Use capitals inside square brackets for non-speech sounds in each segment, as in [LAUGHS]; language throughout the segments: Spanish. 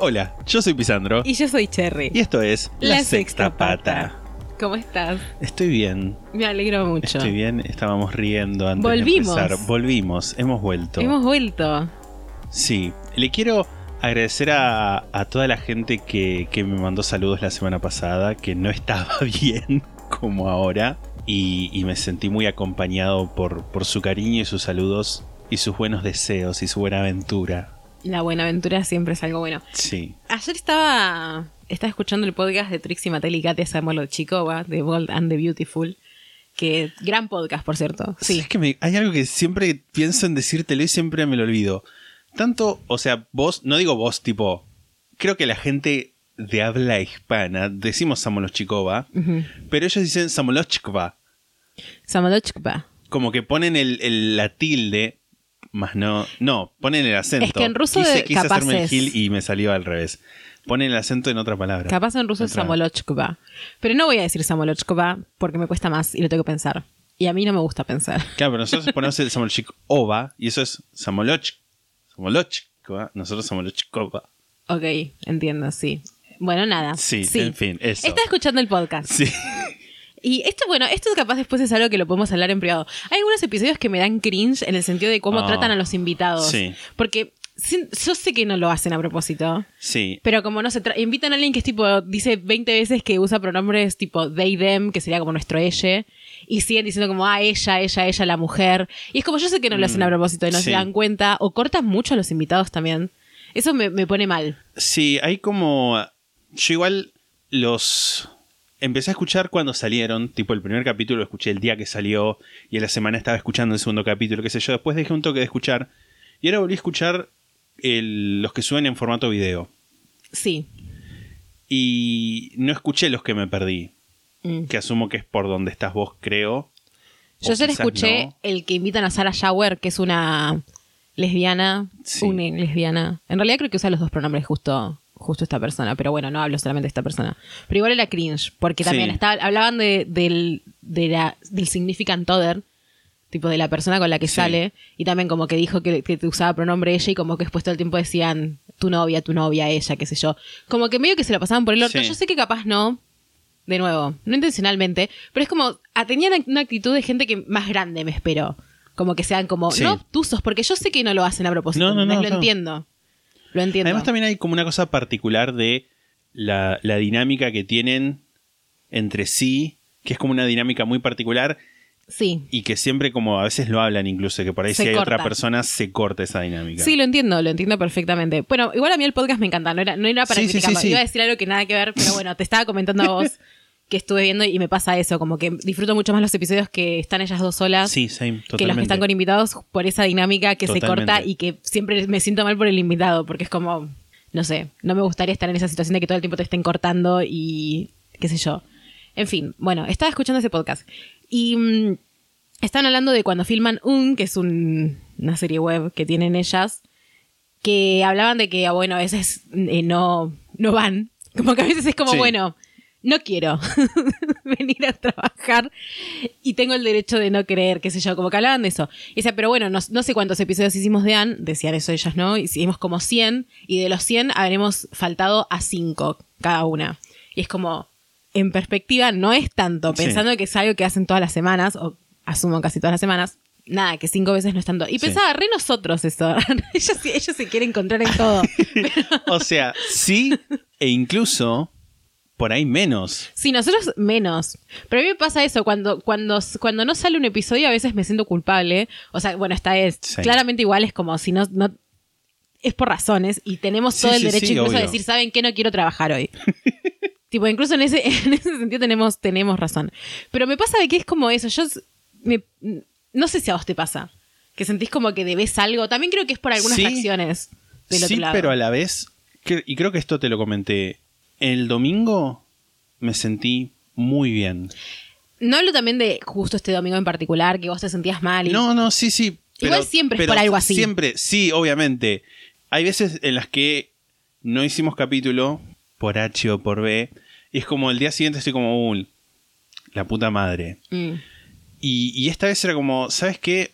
Hola, yo soy Pisandro Y yo soy Cherry. y esto es La, Sexta Pata. ¿Cómo estás? Estoy bien, Me alegro mucho. estoy bien, estábamos riendo antes Volvimos. de empezar. Volvimos, hemos vuelto. Hemos vuelto. Sí, le quiero agradecer a, a toda la gente que, que me mandó saludos la semana pasada, que no [LAUGHS] estaba bien como ahora, y, y me sentí muy acompañado por, por su cariño y sus saludos, y sus buenos deseos y su buena aventura. La buena aventura siempre es algo bueno. Sí, Ayer estaba, estaba escuchando el podcast de Trixie Mattel y Katia Samuel Chikova, de Bold and the Beautiful. Que gran podcast, por cierto. Sí. Es que me- hay algo que siempre pienso en decírtelo y siempre me lo olvido. Tanto, o sea, vos, no digo vos, tipo, creo que la gente de habla hispana, decimos Samolochikova, pero ellos dicen Samolochkova. Samolochkva. Como que ponen el, el- la tilde, más no, no, ponen el acento. Es que en ruso quise, quise hacerme el capaz gil y me salió al revés. Ponen el acento en otra palabra. Capaz en ruso es Samolochkva. Pero no voy a decir Samolochkva porque me cuesta más y lo tengo que pensar. Y a mí no me gusta pensar. Claro, pero nosotros ponemos el Samolochikova y eso es Samoloch. Samolochkova, nosotros Samolochkova. Ok, entiendo, sí. Bueno, nada. Sí, en fin, eso. Está escuchando el podcast. Sí. Y esto, bueno, esto capaz después es algo que lo podemos hablar en privado. Hay algunos episodios que me dan cringe en el sentido de cómo Ah, tratan a los invitados. sí. Porque yo sé que no lo hacen a propósito. Sí. Pero como no se invitan a alguien que es tipo, dice 20 veces que usa pronombres tipo they, them, que sería como nuestro ella, y siguen diciendo como, ah, ella, ella, ella, la mujer. Y es como, yo sé que no lo hacen a propósito y no Mm, sí. se dan cuenta, o cortan mucho a los invitados también. Eso me, me pone mal. Sí, hay como. Yo igual los. Empecé a escuchar cuando salieron, tipo el primer capítulo lo escuché el día que salió y en la semana estaba escuchando el segundo capítulo, qué sé yo. Después dejé un toque de escuchar y ahora volví a escuchar el- los que suben en formato video. Sí. Y no escuché los que me perdí, Mm. que asumo que es por donde estás vos, creo. Yo ayer escuché no. el que invitan a Sarah Shower, que es una lesbiana. Sí. Una lesbiana. En realidad creo que usa los dos pronombres justo, justo esta persona, pero bueno, no hablo solamente de esta persona. Pero igual era cringe, porque también Sí. estaba, hablaban de, del, de la, del significant other, tipo de la persona con la que Sí. sale, y también como que dijo que, que usaba pronombre ella y como que después todo el tiempo decían tu novia, tu novia, ella, qué sé yo. Como que medio que se lo pasaban por el orto. Sí. Yo sé que capaz no, de nuevo, no intencionalmente, pero es como, tenían una actitud de gente que más grande me espero. Como que sean como, no obtusos, porque yo sé que no lo hacen a propósito. No, no, no. Lo entiendo. Lo entiendo. Además también hay como una cosa particular de la, la dinámica que tienen entre sí, que es como una dinámica muy particular Sí. y que siempre como a veces lo hablan incluso, que por ahí Se si hay otra persona se corta esa dinámica. Sí, lo entiendo, lo entiendo perfectamente. Bueno, igual a mí el podcast me encanta, no era, no era para sí, criticarlo. sí, sí. Iba a decir algo que nada que ver, pero bueno, te estaba comentando a vos [LAUGHS] que estuve viendo y me pasa eso, como que disfruto mucho más los episodios que están ellas dos solas. Sí, same, que los que están con invitados por esa dinámica que se corta y que siempre me siento mal por el invitado, porque es como, no sé, no me gustaría estar en esa situación de que todo el tiempo te estén cortando y qué sé yo. En fin, bueno, estaba escuchando ese podcast y mm, estaban hablando de cuando filman Un, que es un- una serie web que tienen ellas, que hablaban de que, ah, bueno, a veces eh, no, no van. [LAUGHS] Como que a veces es como, Sí. bueno, no quiero [LAUGHS] venir a trabajar y tengo el derecho de no creer, qué sé yo, como que hablaban de eso. Y decía, pero bueno, no, no sé cuántos episodios hicimos de Anne, decían eso ellas, ¿no? Hicimos como 100 y de los 100 habremos faltado a 5 cada una. Y es como, en perspectiva, no es tanto, Sí. pensando que es algo que hacen todas las semanas, o asumo casi todas las semanas. Nada, que cinco veces no es tanto. Y Sí. pensaba, re nosotros eso. [LAUGHS] ellos, ellos se quieren encontrar en todo. [LAUGHS] O sea, sí, e incluso por ahí menos. Sí, nosotros menos. Pero a mí me pasa eso, cuando, cuando, cuando no sale un episodio a veces me siento culpable. O sea, bueno, esta es Sí. claramente igual, es como si no, no... Es por razones y tenemos Sí, todo el sí, derecho incluso a decir, ¿saben qué? No quiero trabajar hoy. [LAUGHS] tipo, incluso en ese, [LAUGHS] en ese sentido tenemos, tenemos razón. Pero me pasa de que es como eso, yo me- no sé si a vos te pasa. que sentís como que debes algo. También creo que es por algunas acciones del sí, otro lado. pero a la vez, que- y creo que esto te lo comenté, el domingo me sentí muy bien. No hablo también de justo este domingo en particular, que vos te sentías mal. Y... No, no, sí, sí. Igual siempre es pero por algo así. Siempre, sí, obviamente. Hay veces en las que no hicimos capítulo por H o por B. Y es como el día siguiente estoy como, "Uh, la puta madre. Mm. Y, y esta vez era como, ¿sabes qué?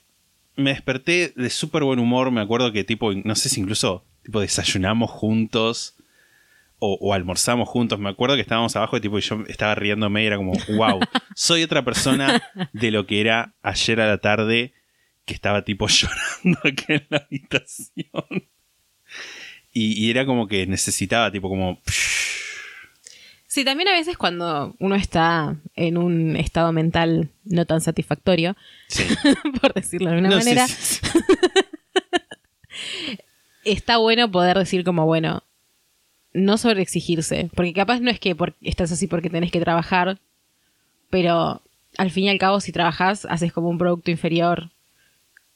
Me desperté de súper buen humor. Me acuerdo que tipo, no sé si incluso tipo desayunamos juntos o, o almorzamos juntos. Me acuerdo que estábamos abajo y tipo, y yo estaba riéndome y era como, wow, soy otra persona de lo que era ayer a la tarde que estaba tipo [LAUGHS] llorando acá en la habitación. Y, y era como que necesitaba tipo como... Sí, también a veces cuando uno está en un estado mental no tan satisfactorio, Sí. [LAUGHS] por decirlo de alguna No, manera, sí, sí. [LAUGHS] está bueno poder decir como, bueno, no sobreexigirse, porque capaz no es que por- estás así porque tenés que trabajar, pero al fin y al cabo si trabajas haces como un producto inferior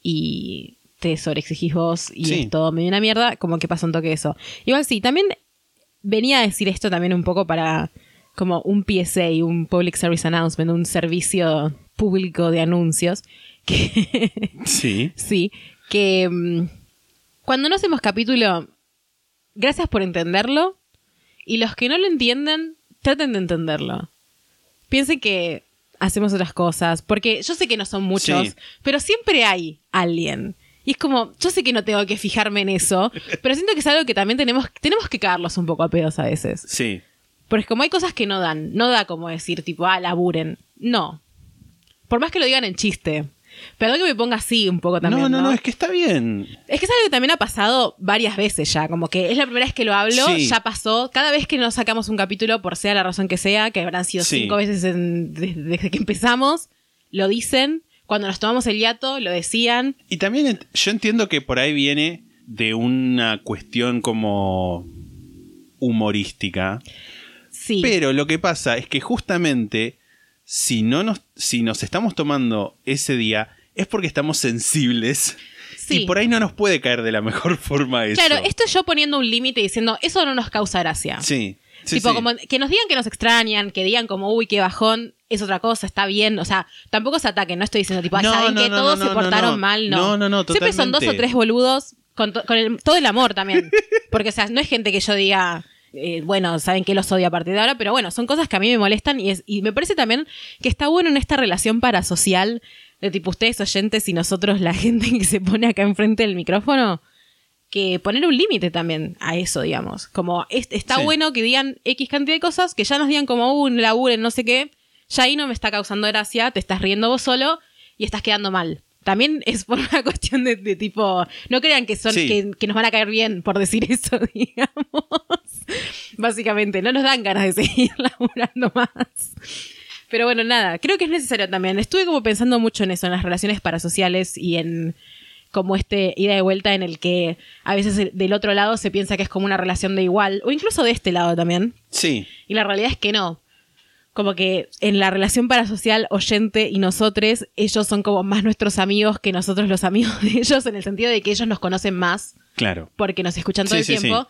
y te sobreexigís vos y Sí. es todo medio una mierda, como que pasa un toque eso. Igual sí, también venía a decir esto también un poco para como un PSA, un Public Service Announcement, un servicio público de anuncios, [LAUGHS] que Sí. Sí, que mm, cuando no hacemos capítulo, gracias por entenderlo. Y los que no lo entienden, traten de entenderlo. Piensen que hacemos otras cosas, porque yo sé que no son muchos, Sí. pero siempre hay alguien. Y es como, yo sé que no tengo que fijarme en eso, [LAUGHS] pero siento que es algo que también tenemos, tenemos que cagarlos un poco a pedos a veces. Sí. Porque como hay cosas que no dan, no da como decir tipo, ah, laburen. No. Por más que lo digan en chiste. Perdón que me ponga así un poco también. no, No, no, no, es que está bien. Es que es algo que también ha pasado varias veces ya, como que es la primera vez que lo hablo, Sí. ya pasó. Cada vez que nos sacamos un capítulo, por sea la razón que sea, que habrán sido Sí. cinco veces en- desde, desde que empezamos, lo dicen. Cuando nos tomamos el hiato, lo decían. Y también yo entiendo que por ahí viene de una cuestión como humorística. Sí. Pero lo que pasa es que justamente si no nos, si nos estamos tomando ese día es porque estamos sensibles. Sí. Y por ahí no nos puede caer de la mejor [LAUGHS] forma eso. Claro, esto es yo poniendo un límite diciendo, eso no nos causa gracia. Sí. sí, tipo, sí. como que nos digan que nos extrañan, que digan como, uy, qué bajón, es otra cosa, está bien. O sea, tampoco se ataquen, no estoy diciendo, tipo, "Ay, No, ¿saben no, que no, todos no, se no, portaron no. mal? No. No, no, no, Siempre son dos o tres boludos con, to- con el- todo el amor también. [LAUGHS] Porque, o sea, no es gente que yo diga, eh, bueno, saben que los odio a partir de ahora, pero bueno, son cosas que a mí me molestan y, es, y me parece también que está bueno en esta relación parasocial de tipo ustedes oyentes y nosotros la [LAUGHS] gente que se pone acá enfrente del micrófono que poner un límite también a eso, digamos. Como es- está Sí. bueno que digan X cantidad de cosas, que ya nos digan como, uh, laburen, no sé qué. Ya ahí no me está causando gracia, te estás riendo vos solo y estás quedando mal. También es por una [LAUGHS] cuestión de, de tipo, no crean que son Sí. que, que nos van a caer bien por decir [LAUGHS] eso, digamos. [LAUGHS] Básicamente, no nos dan ganas de [LAUGHS] seguir laburando más. Pero bueno, nada, creo que es necesario también. Estuve como pensando mucho en eso, en las relaciones parasociales y en como este ida y vuelta en el que a veces del otro lado se piensa que es como una relación de igual, o incluso de este lado también. Sí. Y la realidad es que no. Como que en la relación parasocial, oyente y nosotros, ellos son como más nuestros amigos que nosotros los amigos de ellos, en el sentido de que ellos nos conocen más Claro. porque nos escuchan todo Sí, el sí, tiempo.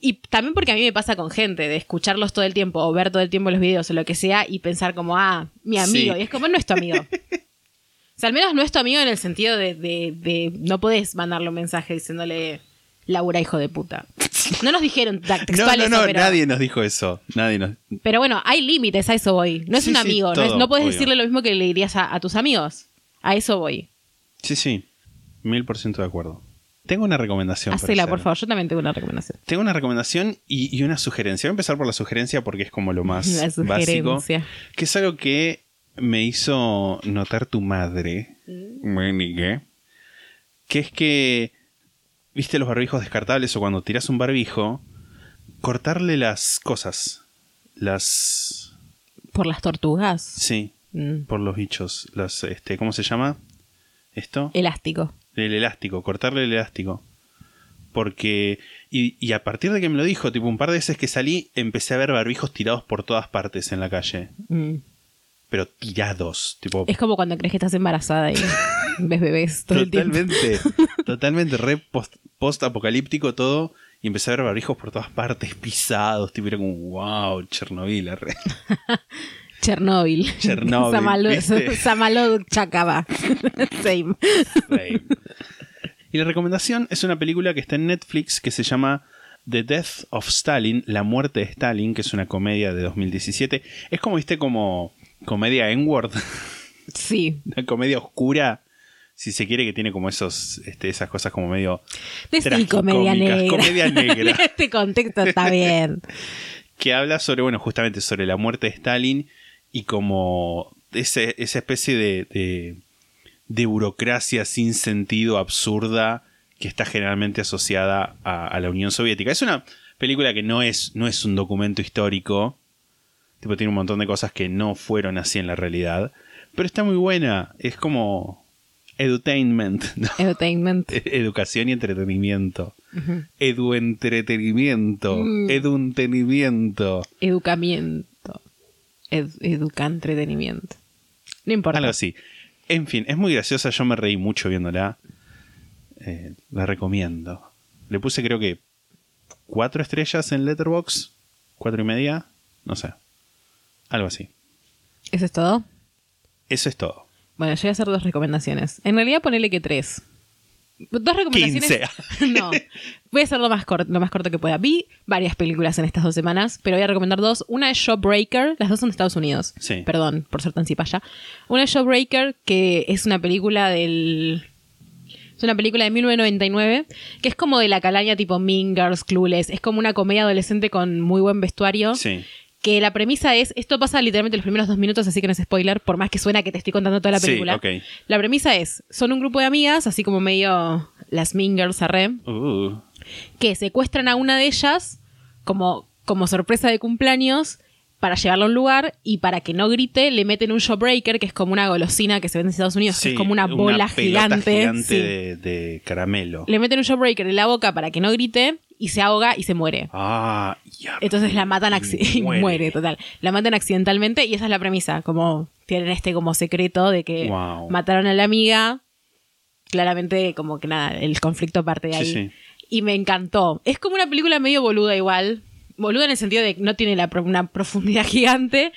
Y también porque a mí me pasa con gente, de escucharlos todo el tiempo o ver todo el tiempo los videos o lo que sea y pensar como, ah, mi amigo. Sí. Y es como, no es tu amigo. [LAUGHS] o sea, al menos no es tu amigo en el sentido de, de, de- no podés mandarle un mensaje diciéndole, Laura, hijo de puta. No nos dijeron [LAUGHS] No, textual no, eso, no, pero, nadie nos dijo eso. Nadie nos. pero bueno, hay límites, a eso voy. No es Sí, un sí, amigo, no, es- no puedes obvio. decirle lo mismo que le dirías a, a tus amigos. A eso voy. Sí, sí. Mil por ciento de acuerdo. Tengo una recomendación. Hacela, por favor. Yo también tengo una recomendación. Tengo una recomendación y, y una sugerencia. Voy a empezar por la sugerencia porque es como lo más [LAUGHS] La básico. sugerencia. Que es algo que me hizo notar tu madre. Mm. Monique, Que es que, viste los barbijos descartables o cuando tiras un barbijo, cortarle las cosas. Las... Por las tortugas. Sí, Mm. por los bichos. Las, este, ¿Cómo se llama? ¿Esto? Elástico. El elástico, cortarle el elástico. Porque. Y, y a partir de que me lo dijo, tipo un par de veces que salí, empecé a ver barbijos tirados por todas partes en la calle. Mm. pero tirados. Tipo, Es como cuando crees que estás embarazada y [LAUGHS] ves bebés todo el tiempo. totalmente, [LAUGHS] totalmente re post, post-apocalíptico todo. Y empecé a ver barbijos por todas partes, pisados. Tipo, era como, wow, Chernobyl. arre. [LAUGHS] Chernobyl. Chernobyl. Samalod [LAUGHS] Chacaba. [LAUGHS] Same. Same. Y la recomendación es una película que está en Netflix que se llama The Death of Stalin, La muerte de Stalin, que es una comedia de 2017. Es como, viste, como comedia N-word, Sí. [LAUGHS] una comedia oscura, si se quiere, que tiene como esos, este, esas cosas como medio De sí, comedia negra. comedia negra. en este contexto está bien. que habla sobre, bueno, justamente sobre la muerte de Stalin y como ese- esa especie de, de, de burocracia sin sentido absurda que está generalmente asociada a, a la Unión Soviética. Es una película que no es, no es un documento histórico, tipo tiene un montón de cosas que no fueron así en la realidad, pero está muy buena, es como edutainment, ¿no? Entertainment. [LAUGHS] educación y entretenimiento. Edu-entretenimiento. Mm. Edu-entretenimiento. Educamiento. Ed- educa entretenimiento. No importa. Algo así. En fin, es muy graciosa. Yo me reí mucho viéndola. Eh, la recomiendo. Le puse creo que cuatro estrellas en Letterbox. Cuatro y media. No sé. Algo así. ¿Eso es todo? Eso es todo. Bueno, yo voy a hacer dos recomendaciones. En realidad, ponele que tres. Dos recomendaciones. 15. [LAUGHS] No. Voy a hacer lo más, corto, lo más corto que pueda. Vi varias películas en estas dos semanas, pero voy a recomendar dos. Una es Showbreaker, las dos son de Estados Unidos. Sí. Perdón por ser tan cipaya. Una es Showbreaker, que es una película del. Es una película de 1999, que es como de la calaña tipo Mean Girls, Clueless. Es como una comedia adolescente con muy buen vestuario Sí. Que la premisa es, esto pasa literalmente los primeros dos minutos, así que no es spoiler, por más que suena que te estoy contando toda la Sí, película. ok. La premisa es, son un grupo de amigas, así como medio las Mean Girls arre, Uh, que secuestran a una de ellas como, como sorpresa de cumpleaños para llevarla a un lugar y para que no grite le meten un showbreaker, que es como una golosina que se vende en Estados Unidos, que sí, es como una bola gigante. gigante sí. de, de caramelo. Le meten un showbreaker en la boca para que no grite y se ahoga y se muere. Ah, ya. Entonces la matan [LAUGHS] y Muere. muere. total. La matan accidentalmente y esa es la premisa, como tienen este como secreto de que Wow. mataron a la amiga. Claramente como que nada, el conflicto parte de ahí. sí. Y me encantó. Es como una película medio boluda igual. Boluda en el sentido de que no tiene la una profundidad [LAUGHS] gigante.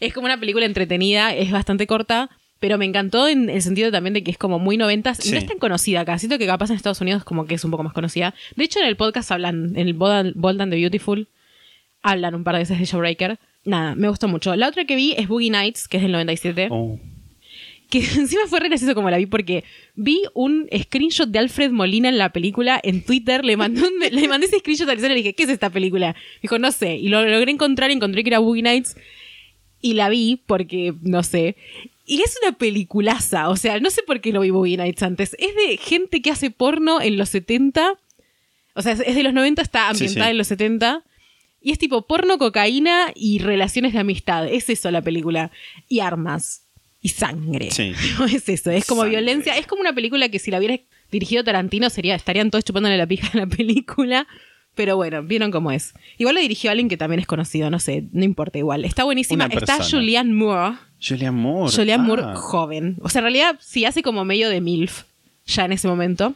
Es como una película entretenida, es bastante corta. Pero me encantó en el sentido también de que es como muy noventas. y No es tan conocida acá. Siento que capaz en Estados Unidos como que es un poco más conocida. De hecho, en el podcast hablan, en el Bold and the Beautiful, hablan un par de veces de Showbreaker. Nada, me gustó mucho. La otra que vi es Boogie Nights, que es del 97. Oh, Que [LAUGHS] encima fue re gracioso como la vi porque vi un screenshot de Alfred Molina en la película en Twitter. Le mandé, un- le mandé ese screenshot a Lizana y le dije, ¿qué es esta película? Me dijo, no sé. Y lo logré encontrar, encontré que era Boogie Nights. Y la vi porque, no sé. Y es una peliculaza. O sea, no sé por qué no vi Boogie Nights antes. Es de gente que hace porno en los 70. O sea, es de los 90, está ambientada sí. en los 70. Y es tipo porno, cocaína y relaciones de amistad. Es eso la película. Y armas. Y sangre. Sí. [LAUGHS] No es eso. Es como Sangre. violencia. Es como una película que si la hubiera dirigido Tarantino sería, estarían todos chupándole la pija en la [LAUGHS] película. Pero bueno, vieron cómo es. Igual lo dirigió alguien que también es conocido, no sé, no importa igual. Está buenísima. Está. Julianne Moore. Julianne Moore. Moore Ah. joven. O sea, en realidad sí hace como medio de MILF ya en ese momento.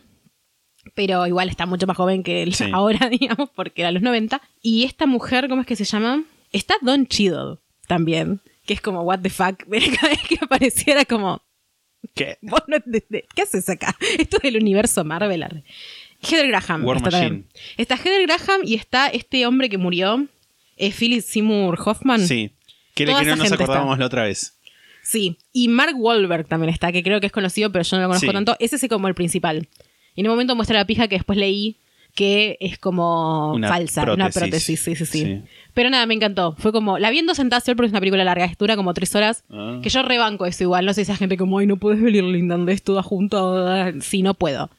Pero igual está mucho más joven que él Sí. [LAUGHS] ahora, digamos, porque era los 90. Y esta mujer, ¿cómo es que se llama? Está Don Cheadle también. Que es como, what the fuck. [LAUGHS] Cada vez que apareciera como, ¿Qué? vos no entendés. ¿Qué haces acá? [LAUGHS] Esto es del universo Marvel. Heather Graham. War está, Machine. también. Está Heather Graham y está este hombre que murió, eh, Philip Seymour Hoffman. Sí. Que le que no nos acordábamos está. la otra vez. Sí, y Mark Wahlberg también está, que creo que es conocido, pero yo no lo conozco Sí. tanto. Ese es como el principal. Y en un momento muestra la pija que después leí que es como Una falsa, una prótesis. sí, sí, sí, Sí. Pero nada, me encantó. Fue como, la vi en dos sentadas porque es una película larga, es dura como tres horas. Ah. Que yo rebanco eso igual, no sé si esa gente como, ay, no puedes venir lindando esto todas juntas. Sí, no puedo.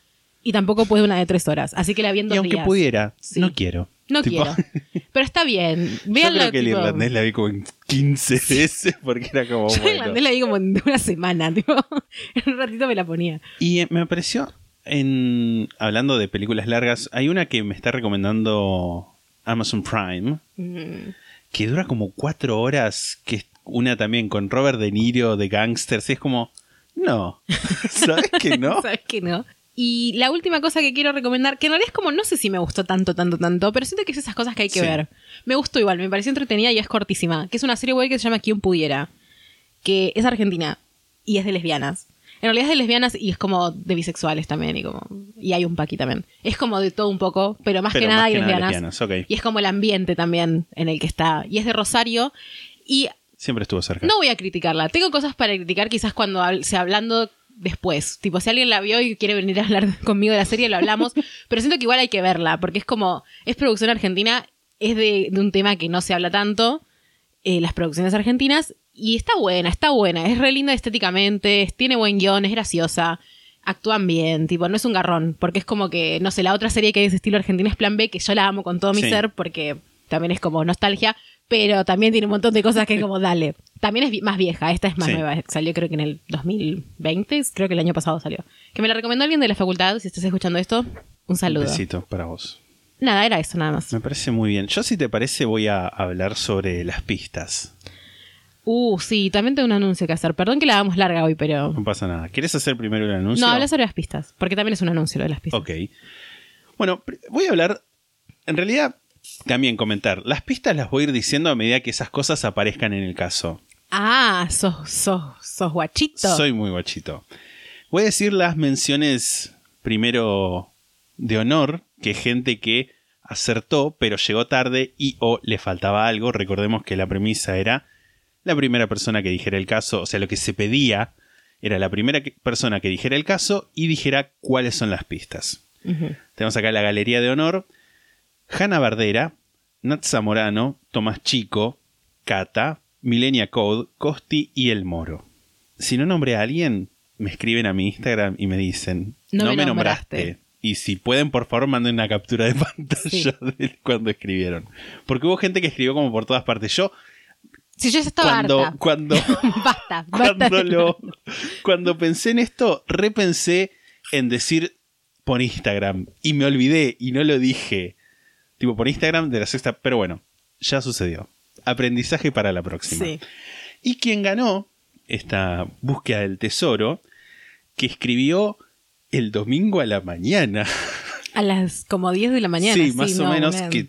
Y tampoco puedo una de tres horas. Así que la vi en Y aunque días. pudiera, Sí. no quiero. No Tipo, quiero. [LAUGHS] Pero está bien. Yo Véanla, creo que el tipo- irlandés la vi como en 15 veces porque era como Yo bueno. irlandés la vi como en una semana, tipo. [LAUGHS] En un ratito me la ponía. Y eh, me pareció, en hablando de películas largas, hay una que me está recomendando Amazon Prime, Mm. que dura como cuatro horas, que, una también con Robert De Niro de Gangsters. Y es como, no, [LAUGHS] ¿sabes que no? ¿Sabes que no? Y la última cosa que quiero recomendar, que en realidad es como, no sé si me gustó tanto, tanto, tanto, pero siento que es esas cosas que hay que Sí. ver. Me gustó igual, me pareció entretenida y es cortísima. Que es una serie web que se llama Quien Pudiera, que es argentina y es de lesbianas. En realidad es de lesbianas y es como de bisexuales también y como y hay un paqui también. Es como de todo un poco, pero más Pero que nada más hay nada lesbianas. lesbianas, ok. Y es como el ambiente también en el que está. Y es de Rosario. Y Siempre estuvo cerca. no voy a criticarla. Tengo cosas para criticar quizás cuando sea hablando después. Tipo, si alguien la vio y quiere venir a hablar [LAUGHS] conmigo de la serie, lo hablamos. pero siento que igual hay que verla, porque es como, es producción argentina, es de, de un tema que no se habla tanto, eh, las producciones argentinas, y está buena, está buena. Es re linda estéticamente, es- tiene buen guion, es graciosa. Actúan bien, tipo, no es un garrón, porque es como que, no sé, la otra serie que hay de ese estilo argentino es Plan B, que yo la amo con todo mi Sí. ser, porque también es como nostalgia, pero también tiene un montón de cosas que [LAUGHS] como, dale. También es más vieja, esta es más Sí. nueva, salió creo que en el 2020, creo que el año pasado salió. Que me la recomendó alguien de la facultad, si estás escuchando esto, un Un saludo. besito para vos. Nada, era eso nada más. Me parece muy bien. Yo, si te parece, voy a hablar sobre las pistas. Uh, sí, también tengo un anuncio que hacer. Perdón que la hagamos larga hoy, pero... No pasa nada. ¿Quieres hacer primero el anuncio? No, habla sobre las pistas, porque también es un anuncio lo de las pistas. Ok. Bueno, voy a hablar. En realidad, también comentar. Las pistas las voy a ir diciendo a medida que esas cosas aparezcan en el caso. Ah, sos, sos, sos guachito. Soy muy guachito. Voy a decir las menciones primero de honor, que gente que acertó, pero llegó tarde y o le faltaba algo. Recordemos que la premisa era la primera persona que dijera el caso, o sea, lo que se pedía era la primera que- persona que dijera el caso y dijera cuáles son las pistas. Tenemos acá la galería de honor. Hanna Bardera, Nat Zamorano, Tomás Chico, Cata, Milenia Code, Costi y El Moro. Si no nombré a alguien, me escriben a mi Instagram y me dicen, No no, me nombraste". nombraste. Y si pueden, por favor, manden una captura de pantalla [LAUGHS] de cuando escribieron. Porque hubo gente que escribió como por todas partes. Yo, Si yo ya estaba cuando, harta. cuando, [LAUGHS] basta, [LAUGHS] basta. cuando, lo, cuando pensé en esto, repensé en decir por Instagram y me olvidé y no lo dije. Tipo por Instagram de la sexta, pero bueno, ya sucedió. Aprendizaje para la próxima. Sí. Y quien ganó esta búsqueda del tesoro, que escribió el domingo a la mañana. [LAUGHS] A las como 10 de la mañana. sí, más o no, menos man. que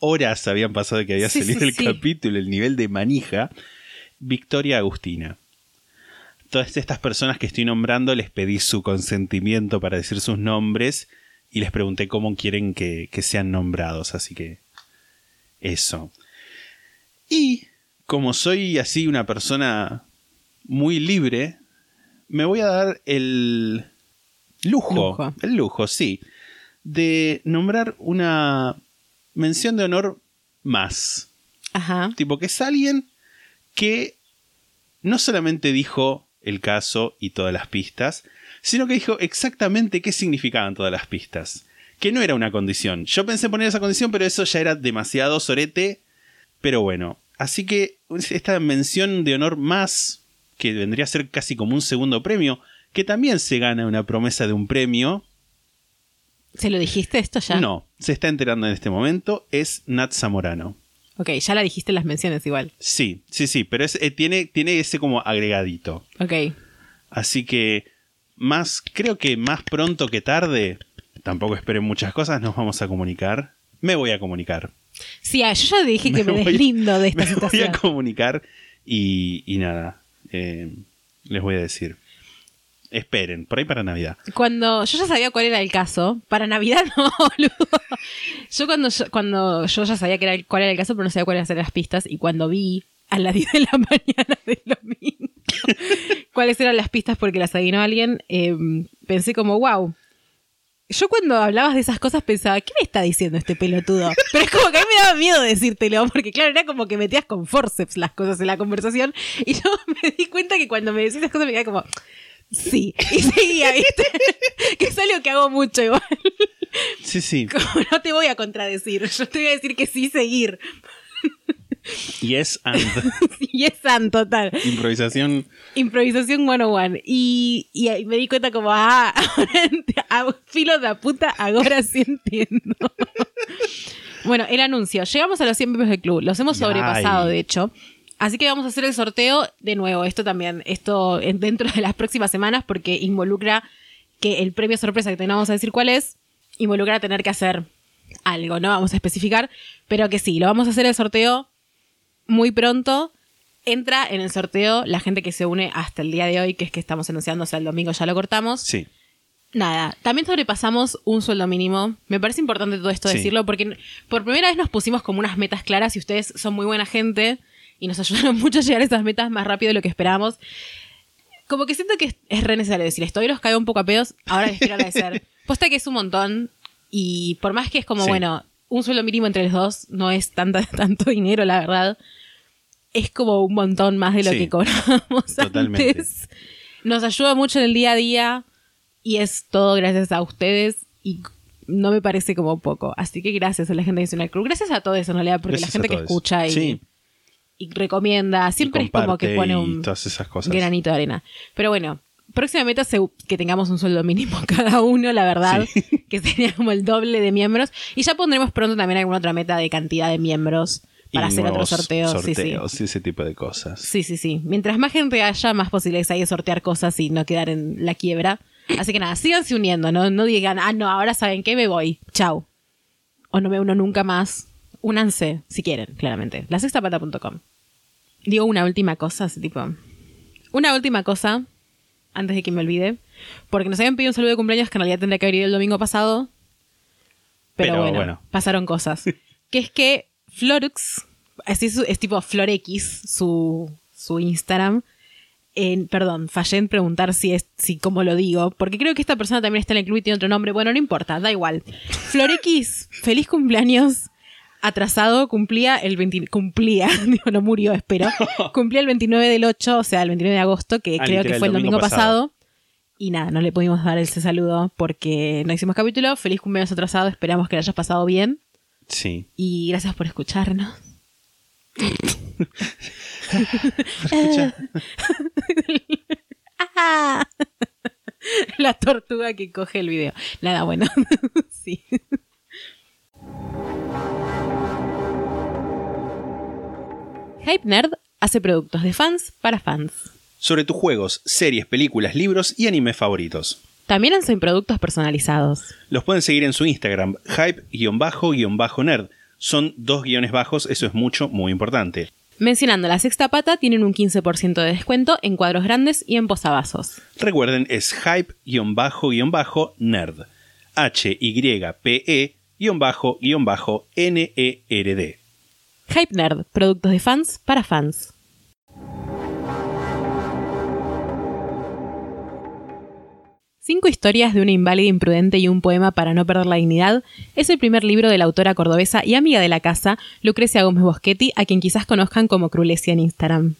horas habían pasado de que había Sí, salido sí, el capítulo, el nivel de manija. Victoria Agustina. Todas estas personas que estoy nombrando les pedí su consentimiento para decir sus nombres y les pregunté cómo quieren que, que sean nombrados, así que eso. Y como soy así una persona muy libre, me voy a dar el lujo, Lujo. el lujo, sí, de nombrar una mención de honor más. Ajá. Tipo que es alguien que no solamente dijo el caso y todas las pistas, sino que dijo exactamente qué significaban todas las pistas. Que no era una condición. Yo pensé en poner esa condición, pero eso ya era demasiado sorete. Pero bueno, así que esta mención de honor más, que vendría a ser casi como un segundo premio, que también se gana una promesa de un premio, ¿Se lo dijiste esto ya? no, se está enterando en este momento, es Nat Zamorano. Ok, ya la dijiste en las menciones igual. Sí, sí, sí, pero es, eh, tiene, tiene ese como agregadito. Ok. Así que más, creo que más pronto que tarde, tampoco esperen muchas cosas, nos vamos a comunicar. Me voy a comunicar. Sí, ah, yo ya dije [LAUGHS] que me, voy- deslindo de esta me voy situación. a comunicar y, y nada, eh, les voy a decir. Esperen, por ahí para Navidad. Cuando yo ya sabía cuál era el caso, para Navidad [LAUGHS] no, boludo. Yo cuando, yo cuando yo ya sabía que era el- cuál era el caso, pero no sabía cuáles eran las pistas, y cuando vi a las [LAUGHS] 10 de la mañana del domingo [LAUGHS] cuáles eran las pistas porque las adivinó alguien, eh, pensé como, wow. Yo cuando hablabas de esas cosas pensaba, ¿qué me está diciendo este pelotudo? Pero es como que a mí me daba miedo decírtelo, porque claro, era como que metías con forceps las cosas en la conversación, y yo [LAUGHS] me di cuenta que cuando me decís esas cosas me quedaba como, Sí, y seguía, ¿viste? que es algo que hago mucho igual. Sí, sí. Como no te voy a contradecir, yo te voy a decir que sí seguir. Yes and [LAUGHS] Y es san total. improvisación. Improvisación 101. Y, y me di cuenta como, ah, [LAUGHS] a filo de puta, ahora sí entiendo. [LAUGHS] bueno, el anuncio. Llegamos a los 100 miembros del club. Los hemos Ay. sobrepasado, de hecho. Así que vamos a hacer el sorteo de nuevo. Esto también, esto en- dentro de las próximas semanas, porque involucra que el premio sorpresa, que te no vamos a decir cuál es, involucra tener que hacer algo, no vamos a especificar, pero que sí, lo vamos a hacer el sorteo muy pronto. Entra en el sorteo la gente que se une hasta el día de hoy, que es que estamos anunciando, o sea, el domingo ya lo cortamos. Sí. Nada, también sobrepasamos un sueldo mínimo. Me parece importante todo esto Sí. decirlo porque por primera vez nos pusimos como unas metas claras y ustedes son muy buena gente y nos ayudaron [LAUGHS] mucho a llegar a esas metas más rápido de lo que esperábamos. Como que siento que es, es re necesario decir esto. Hoy los caigo un poco a pedos, ahora les quiero agradecer. [LAUGHS] Posta que es un montón y por más que es como, Sí. bueno, un sueldo mínimo entre los dos no es tanta, [LAUGHS] tanto dinero, la verdad. Es como un montón más de lo Sí. que cobramos [LAUGHS] Totalmente. antes. Nos ayuda mucho en el día a día y es todo gracias a ustedes y no me parece como poco. Así que gracias a la gente de National Crew. Gracias a todos en realidad, porque Gracias la gente que escucha y, Sí. y recomienda, siempre Y es como que pone un todas esas cosas. granito de arena. Pero bueno, próxima meta es que tengamos un sueldo mínimo [LAUGHS] cada uno, la verdad, que sería como el doble de miembros. Y ya pondremos pronto también alguna otra meta de cantidad de miembros para Y hacer otro nuevos sorteo. Sí, sí. sorteos y ese tipo de cosas. Sí, sí, sí. Mientras más gente haya, más posibilidades hay de sortear cosas y no quedar en la quiebra. Así que nada, síganse uniendo, ¿no? No digan, ah, no, ahora saben qué, me voy. Chau. O no me uno nunca más. Únanse, si quieren, claramente. Lasextapata.com. Digo una última cosa, así tipo. Una última cosa, antes de que me olvide. Porque nos habían pedido un saludo de cumpleaños que en realidad tendría que haber ido el domingo pasado. Pero, Pero bueno, bueno. pasaron cosas. [LAUGHS] que es que Florux, así es, es tipo Florex, su, su Instagram. En- perdón, fallé en preguntar si es, si cómo lo digo, porque creo que esta persona también está en el club y tiene otro nombre. Bueno, no importa, da igual. Florex, feliz cumpleaños. Atrasado, cumplía el 20, cumplía, [LAUGHS] digo, no murió, espero. [LAUGHS] Cumplía el 29 del 8, o sea, el 29 de agosto, que Ah, creo que fue el domingo domingo pasado. pasado. Y nada, no le pudimos dar ese saludo porque no hicimos capítulo. Feliz cumpleaños atrasado, esperamos que lo hayas pasado bien. Sí. Y gracias por escucharnos. Ah. [LAUGHS] La tortuga que coge el video. Nada, bueno. [LAUGHS] sí. Hype Nerd hace productos de fans para fans. Sobre tus juegos, series, películas, libros y animes favoritos. También hacen productos personalizados. Los pueden seguir en su Instagram, hype-nerd. Son dos guiones bajos, eso es mucho, muy importante. Mencionando la sexta pata, tienen un 15% de descuento en cuadros grandes y en posavasos. Recuerden, es hype-nerd. H-Y-P-E-N-E-R-D. Hype Nerd, productos de fans para fans. Cinco historias de una inválida imprudente y un poema para no perder la dignidad es el primer libro de la autora cordobesa y amiga de la casa, Lucrecia Gómez Boschetti, a quien quizás conozcan como Crulesia en Instagram.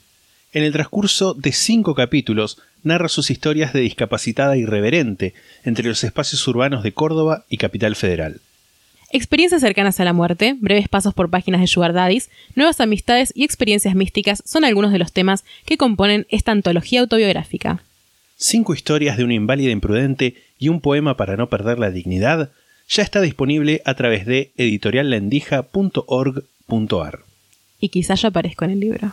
En el transcurso de cinco capítulos, narra sus historias de discapacitada irreverente entre los espacios urbanos de Córdoba y Capital Federal. Experiencias cercanas a la muerte, breves pasos por páginas de Sugar Daddies, nuevas amistades y experiencias místicas son algunos de los temas que componen esta antología autobiográfica. Cinco historias de una inválida imprudente y un poema para no perder la dignidad ya está disponible a través de editoriallendija.org.ar. Y quizás yo aparezco en el libro.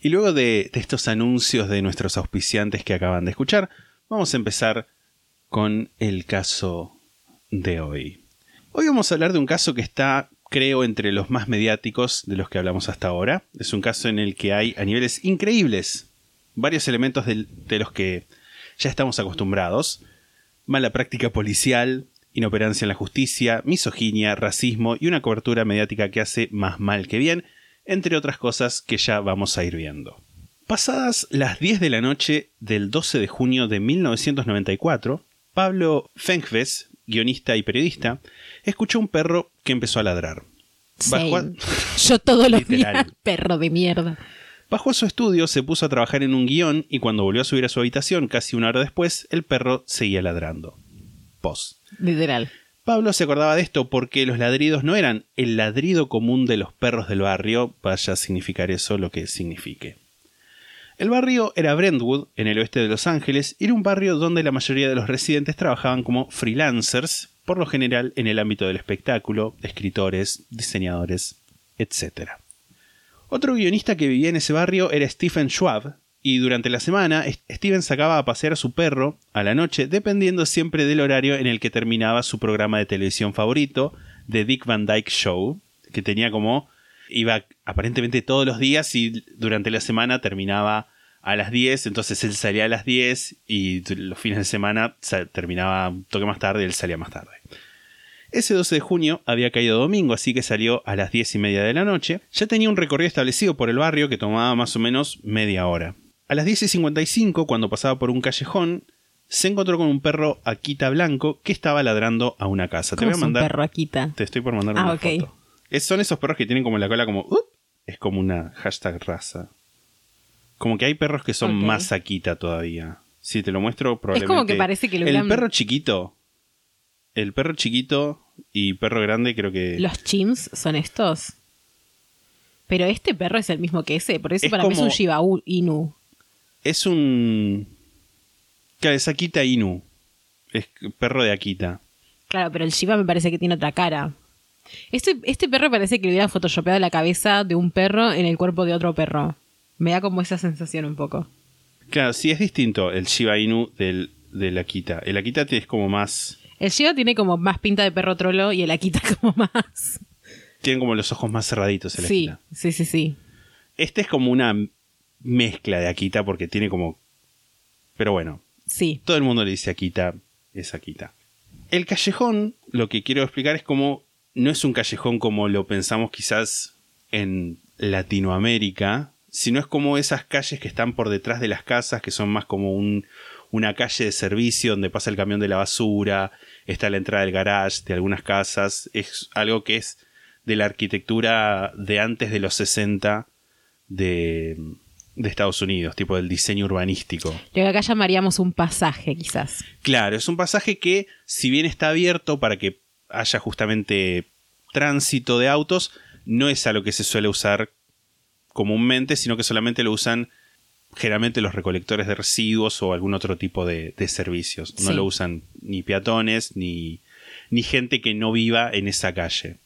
Y luego de, de estos anuncios de nuestros auspiciantes que acaban de escuchar, vamos a empezar con el caso de hoy. Hoy vamos a hablar de un caso que está, creo, entre los más mediáticos de los que hablamos hasta ahora. Es un caso en el que hay a niveles increíbles varios elementos de los que ya estamos acostumbrados. Mala práctica policial, inoperancia en la justicia, misoginia, racismo y una cobertura mediática que hace más mal que bien, entre otras cosas que ya vamos a ir viendo. Pasadas las 10 de la noche del 12 de junio de 1994, Pablo Fenkves, guionista y periodista, escuchó un perro que empezó a ladrar. Bajó a- Same. Yo todos los días, [LAUGHS] perro de mierda. Bajó a su estudio, se puso a trabajar en un guion y cuando volvió a subir a su habitación casi una hora después, el perro seguía ladrando. Post. Literal. Pablo se acordaba de esto porque los ladridos no eran el ladrido común de los perros del barrio, vaya a significar eso lo que signifique. El barrio era Brentwood, en el oeste de Los Ángeles, y era un barrio donde la mayoría de los residentes trabajaban como freelancers, por lo general en el ámbito del espectáculo, escritores, diseñadores, etc. Otro guionista que vivía en ese barrio era Stephen Schwab, y durante la semana Steven sacaba a pasear a su perro a la noche, dependiendo siempre del horario en el que terminaba su programa de televisión favorito, The Dick Van Dyke Show, que tenía como iba aparentemente todos los días y durante la semana terminaba a las 10, entonces él salía a las 10 y los fines de semana terminaba un toque más tarde y él salía más tarde. Ese 12 de junio había caído domingo, así que salió a las 10 y media de la noche. Ya tenía un recorrido establecido por el barrio que tomaba más o menos media hora. A las 10 y 55, cuando pasaba por un callejón, se encontró con un perro Akita blanco que estaba ladrando a una casa. Te voy a mandar. un perro Akita? Te estoy por mandar ah, una foto. son esos perros que tienen como la cola como. es como una hashtag raza. Como que hay perros que son más Akita todavía. Si te lo muestro, probablemente. Es como que parece que lo El perro chiquito. El perro chiquito y perro grande, creo que. ¿Los chimps son estos? Pero este perro es el mismo que ese. Por eso para mí es un Shiba Inu es un. Claro, es Akita Inu. Es perro de Akita. Claro, pero el Shiba me parece que tiene otra cara. Este, este perro parece que le hubiera photoshopeado la cabeza de un perro en el cuerpo de otro perro. Me da como esa sensación un poco. Claro, sí es distinto el Shiba Inu del, del Akita. El Akita es como más. El Shiba tiene como más pinta de perro trolo y el Akita [LAUGHS] como más. Tiene como los ojos más cerraditos el sí, Sí, sí, sí. Este es como una mezcla de Akita porque tiene como... Pero bueno. Sí. Todo el mundo le dice Akita, es Akita. El callejón, lo que quiero explicar es como... No es un callejón como lo pensamos quizás en Latinoamérica, sino es como esas calles que están por detrás de las casas, que son más como un, una calle de servicio donde pasa el camión de la basura, está la entrada del garage de algunas casas, es algo que es de la arquitectura de antes de los 60 de, de Estados Unidos, tipo del diseño urbanístico. Lo que acá llamaríamos un pasaje, quizás. Claro, es un pasaje que, si bien está abierto para que haya justamente tránsito de autos, no es a lo que se suele usar comúnmente, sino que solamente lo usan generalmente los recolectores de residuos o algún otro tipo de, servicios. No lo usan ni peatones ni, ni gente que no viva en esa calle.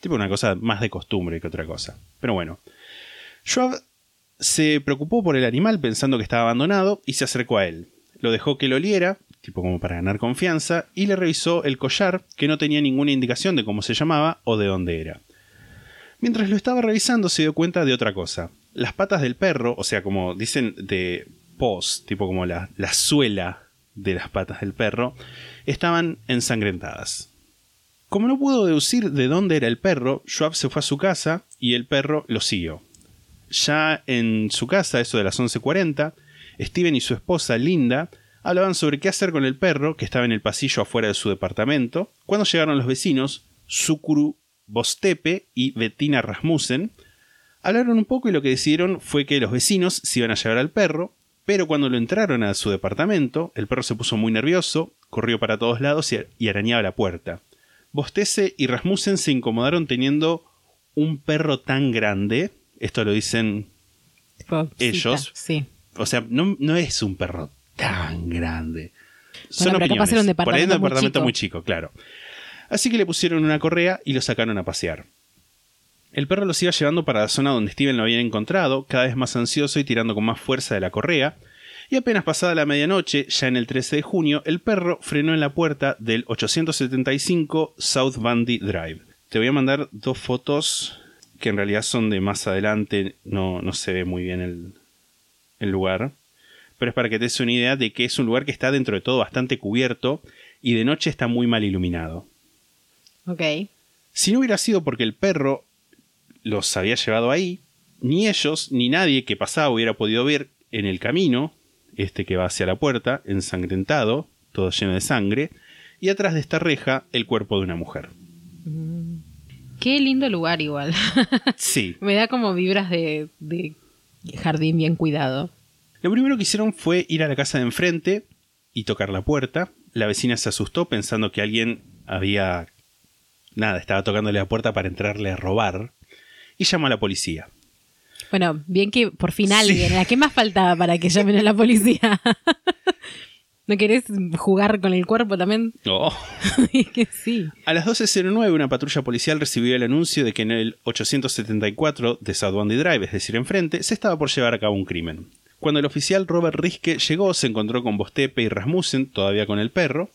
Tipo una cosa más de costumbre que otra cosa. Pero bueno. Schwab se preocupó por el animal pensando que estaba abandonado y se acercó a él. Lo dejó que lo oliera, tipo como para ganar confianza, y le revisó el collar, que no tenía ninguna indicación de cómo se llamaba o de dónde era. Mientras lo estaba revisando se dio cuenta de otra cosa. Las patas del perro, o sea, como dicen de pos, tipo como la, la suela de las patas del perro, estaban ensangrentadas. Como no pudo deducir de dónde era el perro, Schwab se fue a su casa y el perro lo siguió. Ya en su casa, eso de las 11.40, Steven y su esposa Linda hablaban sobre qué hacer con el perro que estaba en el pasillo afuera de su departamento, cuando llegaron los vecinos, Sukuru Bostepe y Bettina Rasmussen. Hablaron un poco y lo que decidieron fue que los vecinos se iban a llevar al perro, pero cuando lo entraron a su departamento, el perro se puso muy nervioso, corrió para todos lados y arañaba la puerta. Bostese y Rasmussen se incomodaron teniendo un perro tan grande esto lo dicen ellos. sí. O sea, no, no, es un perro tan grande. Son opiniones. un departamento, Por ahí un departamento muy chico. claro. Así que le pusieron una correa y lo sacaron a pasear. El perro los iba llevando para la zona donde Steven lo había encontrado, cada vez más ansioso y tirando con más fuerza de la correa, y apenas pasada la medianoche, ya en el 13 de junio, el perro frenó en la puerta del 875 South Bundy Drive. Te voy a mandar dos fotos que en realidad son de más adelante, no, no se ve muy bien el, el lugar. Pero es para que te des una idea de que es un lugar que está dentro de todo bastante cubierto y de noche está muy mal iluminado. Ok. Si no hubiera sido porque el perro los había llevado ahí, ni ellos ni nadie que pasaba hubiera podido ver en el camino, este que va hacia la puerta, ensangrentado, todo lleno de sangre, y atrás de esta reja el cuerpo de una mujer. Mm. Qué lindo lugar igual. [LAUGHS] Sí. Me da como vibras de, jardín bien cuidado. Lo primero que hicieron fue ir a la casa de enfrente y tocar la puerta. La vecina se asustó pensando que alguien había... Nada, estaba tocándole la puerta para entrarle a robar. Y llamó a la policía. Bueno, bien que por fin alguien. ¿A qué más faltaba para que llamen a la policía? [LAUGHS] ¿No querés jugar con el cuerpo también? Oh. [LAUGHS] Es que sí. A las 12.09 una patrulla policial recibió el anuncio de que en el 874 de South Bondi Drive, es decir, enfrente, se estaba por llevar a cabo un crimen. Cuando el oficial Robert Riske llegó, se encontró con Bostepe y Rasmussen, todavía con el perro.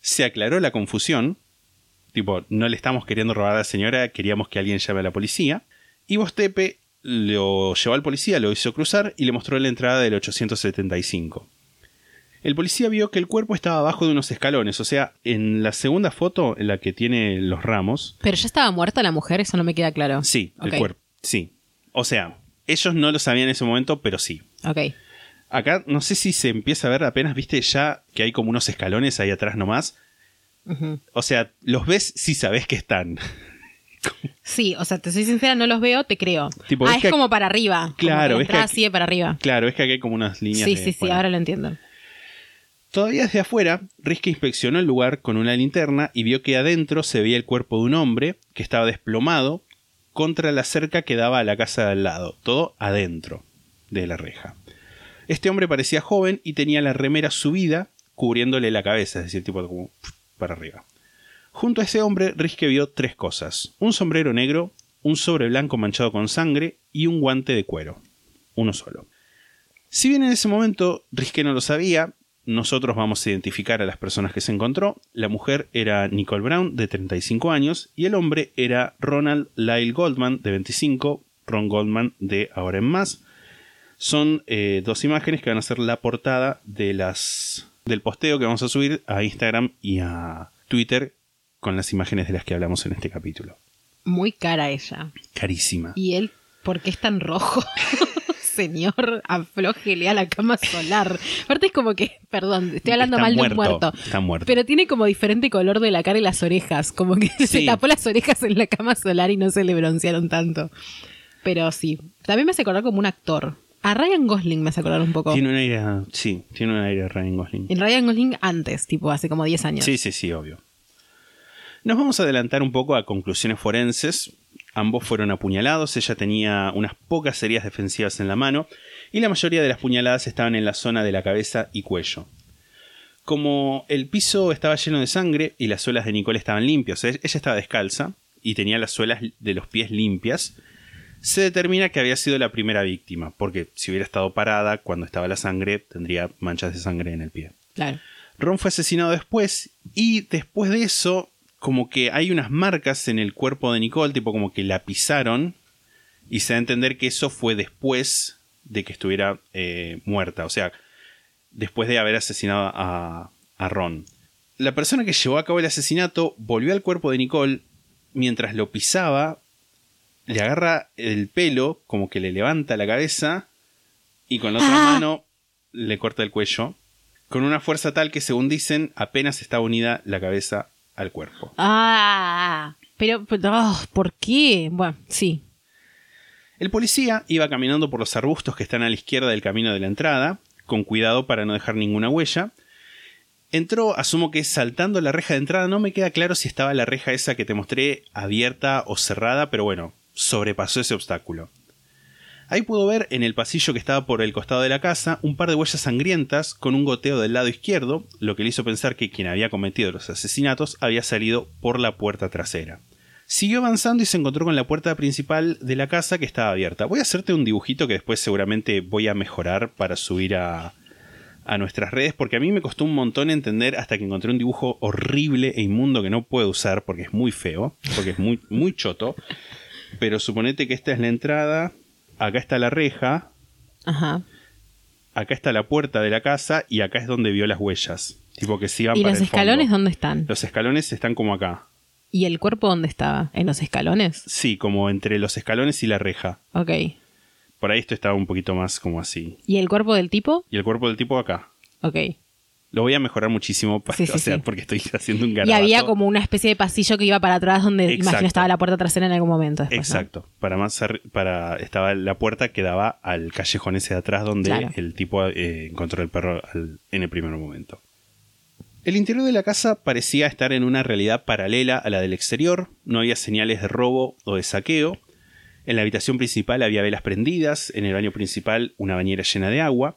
Se aclaró la confusión. Tipo, no le estamos queriendo robar a la señora, queríamos que alguien llame a la policía. Y Bostepe lo llevó al policía, lo hizo cruzar y le mostró la entrada del 875. El policía vio que el cuerpo estaba abajo de unos escalones, o sea, en la segunda foto, en la que tiene los ramos, Pero ya estaba muerta la mujer, eso no me queda claro. sí, el cuerpo, sí. O sea, ellos no lo sabían en ese momento, pero sí. Ok. Acá no sé si se empieza a ver apenas, viste, ya que hay como unos escalones ahí atrás nomás. O sea, los ves si sabes que están. Sí, o sea, te soy sincera, no los veo, te creo. Tipo, ah, es que- como para arriba. Claro, es que aquí- sigue para arriba. Claro, es que aquí hay como unas líneas. Sí, de- sí, sí, bueno. ahora lo entiendo. Todavía desde afuera, Riske inspeccionó el lugar con una linterna y vio que adentro se veía el cuerpo de un hombre que estaba desplomado contra la cerca que daba a la casa de al lado, todo adentro de la reja. Este hombre parecía joven y tenía la remera subida cubriéndole la cabeza, es decir, tipo como para arriba. Junto a ese hombre, Riske vio tres cosas: un sombrero negro, un sobre blanco manchado con sangre y un guante de cuero. Uno solo. Si bien en ese momento Riske no lo sabía, nosotros vamos a identificar a las personas que se encontró. La mujer era Nicole Brown, de 35 años, y el hombre era Ronald Lyle Goldman, de 25, Ron Goldman, de Ahora en Más. Son eh, dos imágenes que van a ser la portada de las, del posteo que vamos a subir a Instagram y a Twitter con las imágenes de las que hablamos en este capítulo. Muy cara ella. Carísima. ¿Y él por qué es tan rojo? [LAUGHS] Señor, aflójele a la cama solar. Aparte es como que, perdón, estoy hablando Está mal de un muerto, está muerto. Pero tiene como diferente color de la cara y las orejas. Como que [LAUGHS] se tapó las orejas en la cama solar y no se le broncearon tanto. Pero sí. También me hace acordar como un actor. A Ryan Gosling me hace acordar un poco. Tiene un aire, sí, tiene un aire Ryan Gosling. En Ryan Gosling antes, tipo hace como 10 años. Sí, sí, sí, obvio. Nos vamos a adelantar un poco a conclusiones forenses. Ambos fueron apuñalados, ella tenía unas pocas heridas defensivas en la mano y la mayoría de las puñaladas estaban en la zona de la cabeza y cuello. Como el piso estaba lleno de sangre y las suelas de Nicole estaban limpias, ella estaba descalza y tenía las suelas de los pies limpias, se determina que había sido la primera víctima, porque si hubiera estado parada cuando estaba la sangre, tendría manchas de sangre en el pie. Claro. Ron fue asesinado después y después de eso como que hay unas marcas en el cuerpo de Nicole, tipo como que la pisaron y se da a entender que eso fue después de que estuviera eh, muerta, o sea, después de haber asesinado a, a Ron. La persona que llevó a cabo el asesinato volvió al cuerpo de Nicole mientras lo pisaba, le agarra el pelo, como que le levanta la cabeza y con la otra Ah. mano le corta el cuello, con una fuerza tal que según dicen apenas está unida la cabeza al cuerpo. Ah, pero, pero, oh, ¿por qué? Bueno, sí. El policía iba caminando por los arbustos que están a la izquierda del camino de la entrada, con cuidado para no dejar ninguna huella. Entró, asumo que saltando la reja de entrada, no me queda claro si estaba la reja esa que te mostré abierta o cerrada, pero bueno, sobrepasó ese obstáculo. Ahí pudo ver en el pasillo que estaba por el costado de la casa un par de huellas sangrientas con un goteo del lado izquierdo, lo que le hizo pensar que quien había cometido los asesinatos había salido por la puerta trasera. Siguió avanzando y se encontró con la puerta principal de la casa que estaba abierta. Voy a hacerte un dibujito que después seguramente voy a mejorar para subir a, a nuestras redes, porque a mí me costó un montón entender hasta que encontré un dibujo horrible e inmundo que no puedo usar porque es muy feo, porque es muy, muy choto. Pero suponete que esta es la entrada, acá está la reja, Ajá. acá está la puerta de la casa y acá es donde vio las huellas. Tipo que se iban ¿Y para los el escalones fondo. dónde están? Los escalones están como acá. ¿Y el cuerpo dónde estaba? ¿En los escalones? Sí, como entre los escalones y la reja. Ok. Por ahí esto estaba un poquito más como así. ¿Y el cuerpo del tipo? Y el cuerpo del tipo acá. Ok. Lo voy a mejorar muchísimo, [LAUGHS] para, Sí, sí, o sea, sí. porque estoy haciendo un Y garabato. había como una especie de pasillo que iba para atrás donde Exacto. imagino estaba la puerta trasera en algún momento. después, ¿no? Exacto. Para más para estaba la puerta que daba al callejón ese de atrás donde Claro. el tipo eh, encontró el perro al- en el primer momento. El interior de la casa parecía estar en una realidad paralela a la del exterior. No había señales de robo o de saqueo. En la habitación principal había velas prendidas, en el baño principal una bañera llena de agua.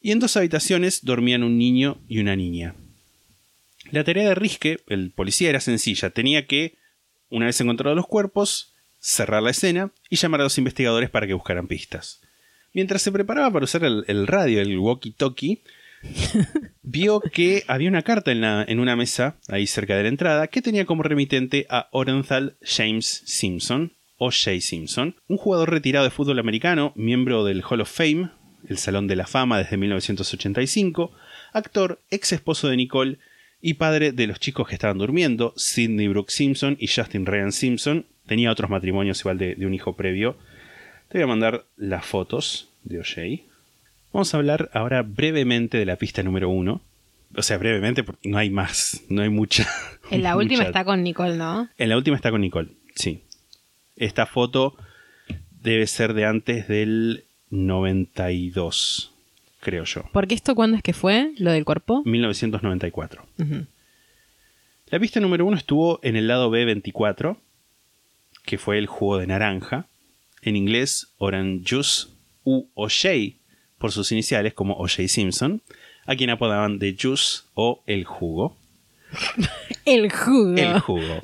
Y en dos habitaciones dormían un niño y una niña. La tarea de Riske, el policía, era sencilla. Tenía que, una vez encontrados los cuerpos, cerrar la escena y llamar a los investigadores para que buscaran pistas. Mientras se preparaba para usar el, el radio, el walkie-talkie, [LAUGHS] vio que había una carta en, la- en una mesa ahí cerca de la entrada que tenía como remitente a Orenthal James Simpson, o Jay Simpson, un jugador retirado de fútbol americano, miembro del Hall of Fame, el Salón de la Fama desde 1985, actor, ex esposo de Nicole y padre de los chicos que estaban durmiendo, Sidney Brooke Simpson y Justin Ryan Simpson. Tenía otros matrimonios igual de, de un hijo previo. Te voy a mandar las fotos de O'Shea. Vamos a hablar ahora brevemente de la pista número uno. O sea, brevemente, porque no hay más, no hay mucha. [LAUGHS] En la última mucha- está con Nicole, ¿no? En la última está con Nicole, sí. Esta foto debe ser de antes del 92, creo yo. Porque esto, ¿cuándo es que fue? Lo del cuerpo. 1994. Ujú. La pista número uno estuvo en el lado B24, que fue el jugo de naranja. En inglés, Orange Juice u O'Shea, por sus iniciales, como O'Shea Simpson, a quien apodaban The Juice o el jugo. [LAUGHS] El jugo. El jugo.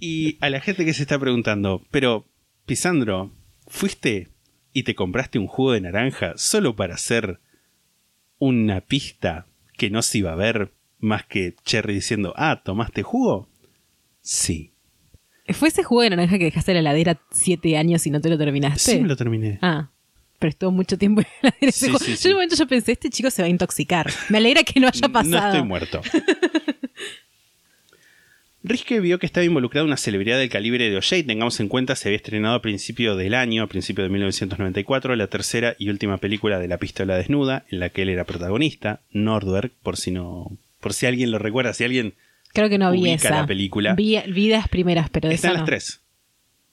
Y a la gente que se está preguntando, pero, Pisandro, ¿fuiste y te compraste un jugo de naranja solo para hacer una pista que no se iba a ver más que Cherry diciendo, ah, ¿tomaste jugo? Sí. ¿Fue ese jugo de naranja que dejaste en la heladera siete años y no te lo terminaste? Sí, me lo terminé. Ah, pero estuvo mucho tiempo en la heladera Sí, sí, Yo sí. en un momento yo pensé, este chico se va a intoxicar. Me alegra que no haya No pasado. estoy muerto. [LAUGHS] Riske vio que estaba involucrada una celebridad del calibre de O'Shea. Tengamos en cuenta, se había estrenado a principio del año, a principio de 1994, la tercera y última película de La pistola desnuda, en la que él era protagonista, Nordberg, por si no, por si alguien lo recuerda, si alguien Creo que no vi esa. la película. Vi, vi las primeras, pero de está en esa las tres.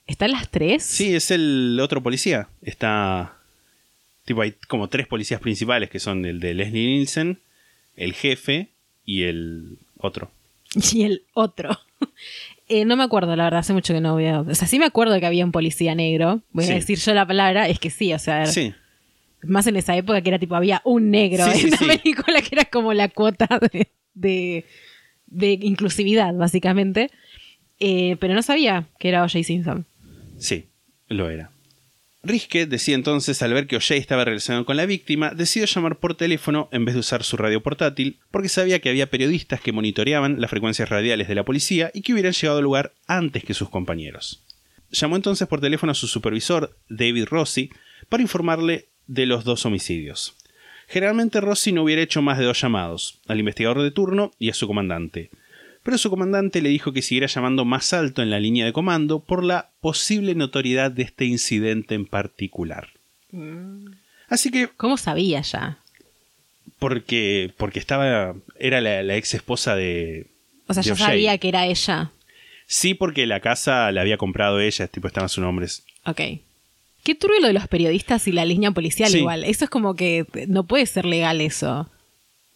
¿Están las tres? Sí, es el otro policía. Está. Tipo, hay como tres policías principales que son el de Leslie Nielsen, el jefe y el otro. [LAUGHS] Y el otro. Eh, no me acuerdo, la verdad, hace mucho que no veo. O sea, sí me acuerdo que había un policía negro. Voy Sí. a decir yo la palabra, es que sí, o sea, Sí, más en esa época que era tipo, había un negro Sí, en la película que era como la cuota de, de, de inclusividad, básicamente. Eh, pero no sabía que era O.J. Simpson. sí, lo era. Riske decía entonces, al ver que O'Shea estaba relacionado con la víctima, decidió llamar por teléfono en vez de usar su radio portátil, porque sabía que había periodistas que monitoreaban las frecuencias radiales de la policía y que hubieran llegado al lugar antes que sus compañeros. Llamó entonces por teléfono a su supervisor, David Rossi, para informarle de los dos homicidios. Generalmente Rossi no hubiera hecho más de dos llamados, al investigador de turno y a su comandante. Pero su comandante le dijo que siguiera llamando más alto en la línea de comando por la posible notoriedad de este incidente en particular. Así que, ¿Cómo sabía ya? porque, porque estaba, era la, la ex esposa de... O sea, de O'Shea. sabía que era ella. Sí, porque la casa la había comprado ella, tipo estaban sus nombres. Ok. Qué turbio lo de los periodistas y la línea policial Sí. igual. Eso es como que no puede ser legal eso.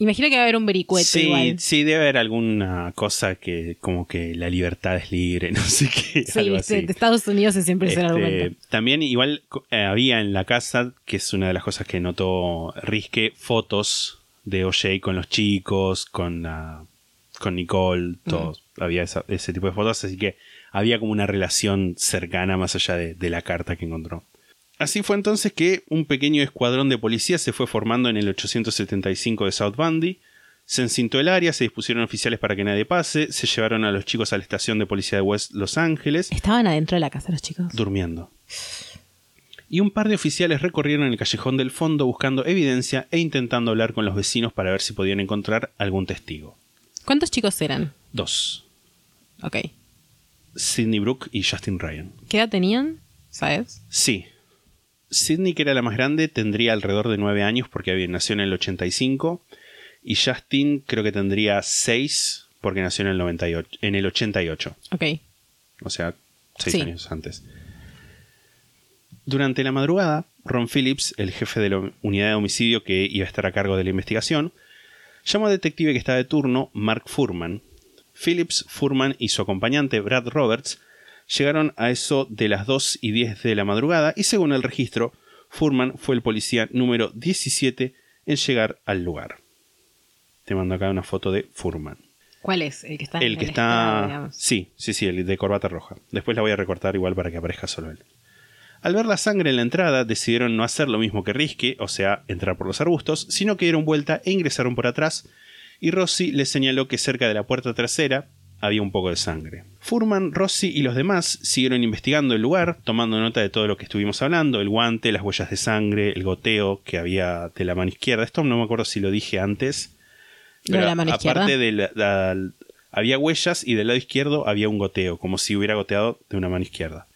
Imagino que va a haber un vericueto Sí, igual. sí, debe haber alguna cosa que como que la libertad es libre, [LAUGHS] no sé qué. Sí, algo así. de Estados Unidos es siempre ese Este, argumento. también igual eh, había en la casa, que es una de las cosas que notó Risque, fotos de O'Shea con los chicos, con, la- con Nicole, todos. Había esa- ese tipo de fotos, así que había como una relación cercana más allá de, de la carta que encontró. Así fue entonces que un pequeño escuadrón de policías se fue formando en el 875 de South Bundy. Se encintó el área, se dispusieron oficiales para que nadie pase, se llevaron a los chicos a la estación de policía de West Los Ángeles Estaban adentro de la casa los chicos. durmiendo. Y un par de oficiales recorrieron el callejón del fondo buscando evidencia e intentando hablar con los vecinos para ver si podían encontrar algún testigo. ¿Cuántos chicos eran? Dos. Ok. Sidney Brook y Justin Ryan. ¿Qué edad tenían? ¿Sabes? Sí. Sidney, que era la más grande, tendría alrededor de nueve años porque había- nació en el 85. Y Justin creo que tendría seis porque nació en el, 98, en el 88. Ok. O sea, seis Sí. años antes. Durante la madrugada, Ron Phillips, el jefe de la unidad de homicidio que iba a estar a cargo de la investigación, llamó al detective que estaba de turno, Mark Furman. Phillips, Furman y su acompañante, Brad Roberts, llegaron a eso de las 2 y 10 de la madrugada y según el registro, Furman fue el policía número 17 en llegar al lugar. Te mando acá una foto de Furman. ¿Cuál es? El que está en El que está... Sí, sí, sí, el de corbata roja. Después la voy a recortar igual para que aparezca solo él. Al ver la sangre en la entrada, decidieron no hacer lo mismo que Risky, o sea, entrar por los arbustos, sino que dieron vuelta e ingresaron por atrás, y Rossi les señaló que cerca de la puerta trasera había un poco de sangre. Furman, Rossi y los demás siguieron investigando el lugar, tomando nota de todo lo que estuvimos hablando, el guante, las huellas de sangre, el goteo que había de la mano izquierda. Esto no me acuerdo si lo dije antes. ¿Lo de pero la mano izquierda? aparte de la- la- había huellas y del lado izquierdo había un goteo, como si hubiera goteado de una mano izquierda.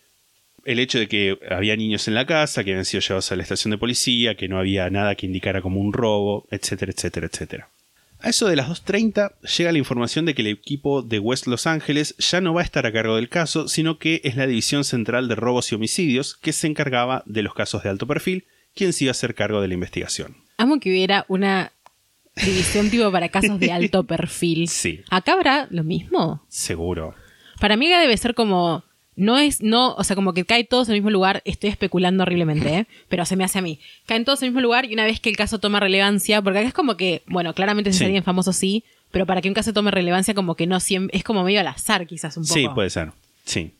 El hecho de que había niños en la casa, que habían sido llevados a la estación de policía, que no había nada que indicara como un robo, etcétera, etcétera, etcétera. A eso de las 2.30 llega la información de que el equipo de West Los Ángeles ya no va a estar a cargo del caso, sino que es la División Central de Robos y Homicidios que se encargaba de los casos de alto perfil, quien se iba a hacer cargo de la investigación. Amo que hubiera una división tipo para casos de alto [LAUGHS] perfil. Sí. ¿Acá habrá lo mismo? Seguro. Para mí debe ser como. No es, no, o sea, como que cae todos en el mismo lugar. Estoy especulando horriblemente, ¿eh? [LAUGHS] pero se me hace a mí. Caen todos en el mismo lugar y una vez que el caso toma relevancia, porque acá es como que, bueno, claramente si es Sí. alguien famoso sí, pero para que un caso tome relevancia, como que no siempre. Es como medio al azar, quizás un poco. Sí, puede ser. Sí.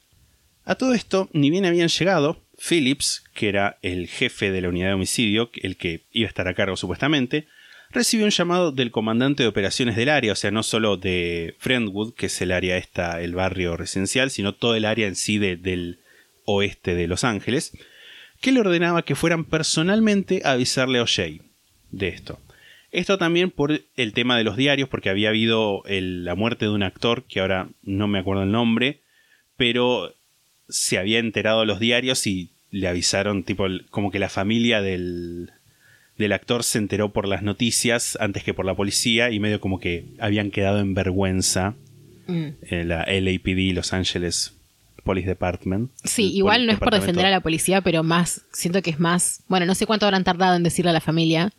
A todo esto, ni bien habían llegado, Phillips, que era el jefe de la unidad de homicidio, el que iba a estar a cargo supuestamente, recibió un llamado del comandante de operaciones del área, o sea, no solo de Friendwood, que es el área esta, el barrio residencial, sino todo el área en sí de- del oeste de Los Ángeles, que le ordenaba que fueran personalmente a avisarle a O'Shea de esto. Esto también por el tema de los diarios, porque había habido la muerte de un actor, que ahora no me acuerdo el nombre, pero se había enterado los diarios y le avisaron, tipo, como que la familia del, del actor se enteró por las noticias antes que por la policía y medio como que habían quedado en vergüenza Mm. eh, la LAPD, Los Angeles Police Department. Sí, igual no es por defender a la policía, pero más, siento que es más, bueno, no sé cuánto habrán tardado en decirle a la familia,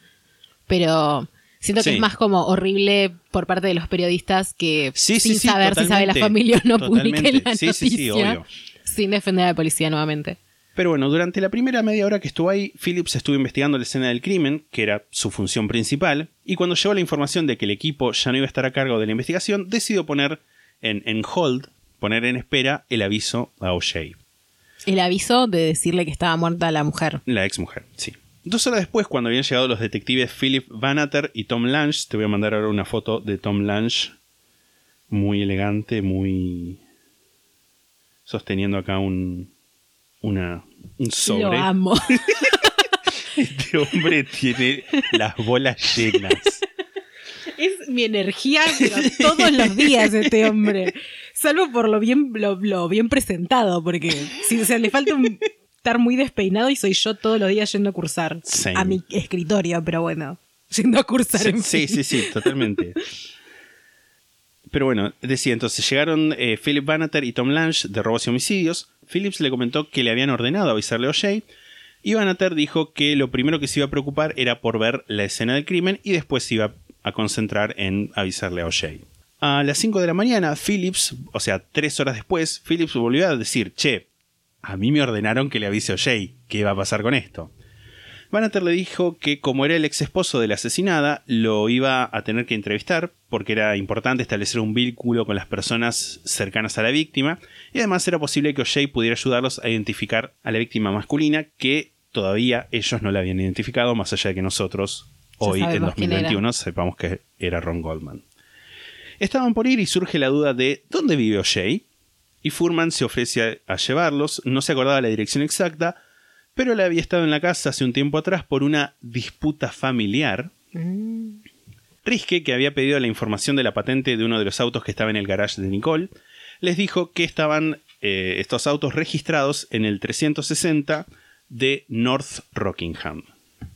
pero siento que Sí. es más como horrible por parte de los periodistas que Sí, sin sí, saber si sabe la familia o no publiquen la Sí, sí, sí, noticia obvio. sin defender a la policía nuevamente. Pero bueno, durante la primera media hora que estuvo ahí, Phillips estuvo investigando la escena del crimen, que era su función principal, y cuando llegó la información de que el equipo ya no iba a estar a cargo de la investigación, decidió poner en, en hold, poner en espera el aviso a O'Shea, El aviso de decirle que estaba muerta la mujer. la ex mujer, sí. Dos horas después, cuando habían llegado los detectives Philip Vanater y Tom Lange, te voy a mandar ahora una foto de Tom Lange, muy elegante, muy... sosteniendo acá un... Una, un sobre. Lo amo. [LAUGHS] Este hombre tiene las bolas llenas. es mi energía, pero todos los días este hombre. Salvo por lo bien, lo, lo bien presentado, porque si o sea, le falta un- estar muy despeinado y soy yo todos los días yendo a cursar a mi escritorio, pero bueno, yendo a cursar en Sí, sí, sí, totalmente. Pero bueno, decía, entonces llegaron eh, Philip Bannater y Tom Lange de robos y homicidios. Phillips le comentó que le habían ordenado avisarle a O'Shea. Y Bannater dijo que lo primero que se iba a preocupar era por ver la escena del crimen y después se iba a concentrar en avisarle a O'Shea. A las 5 de la mañana, Phillips, o sea, tres horas después, Phillips volvió a decir, che, a mí me ordenaron que le avise a O'Shea, ¿qué va a pasar con esto? Bannater le dijo que como era el ex esposo de la asesinada, lo iba a tener que entrevistar porque era importante establecer un vínculo con las personas cercanas a la víctima y además era posible que O'Shea pudiera ayudarlos a identificar a la víctima masculina que todavía ellos no la habían identificado más allá de que nosotros hoy en sabemos quién 2021 sepamos que era Ron Goldman. Estaban por ir y surge la duda de ¿dónde vive O'Shea? Y Furman se ofrece a llevarlos, no se acordaba la dirección exacta, pero le había estado en la casa hace un tiempo atrás por una disputa familiar. Riske, que había pedido la información de la patente de uno de los autos que estaba en el garage de Nicole, les dijo que estaban eh, estos autos registrados en el 360 de North Rockingham.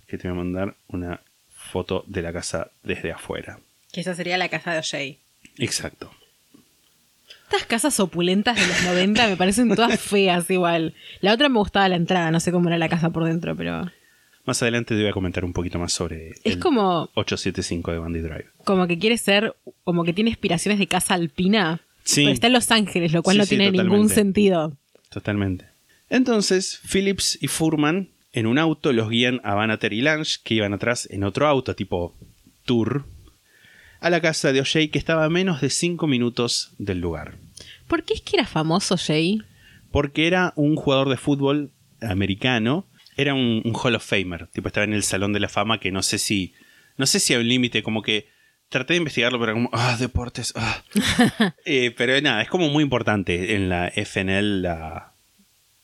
Que te voy a mandar una foto de la casa desde afuera. Que esa sería la casa de O'Shea. Exacto. Estas casas opulentas de los 90 me parecen todas feas igual. La otra me gustaba la entrada, no sé cómo era la casa por dentro, pero Más adelante te voy a comentar un poquito más sobre es el como 875 de Bandy Drive. como que quiere ser, como que tiene inspiraciones de casa alpina, Sí. pero está en Los Ángeles, lo cual Sí, no sí, tiene ningún sentido. Totalmente. Entonces, Phillips y Furman, En un auto los guían a Bannater y Lange, que iban atrás en otro auto, tipo tour, a la casa de O'Shea, que estaba a menos de 5 minutos del lugar. ¿Por qué es que era famoso Jay? Porque era un jugador de fútbol americano, era un, un Hall of Famer, tipo estaba en el Salón de la Fama, que no sé si, no sé si hay un límite, como que traté de investigarlo, pero como, ah, deportes, ah. [LAUGHS] Eh, pero nada, es como muy importante en la FNL, la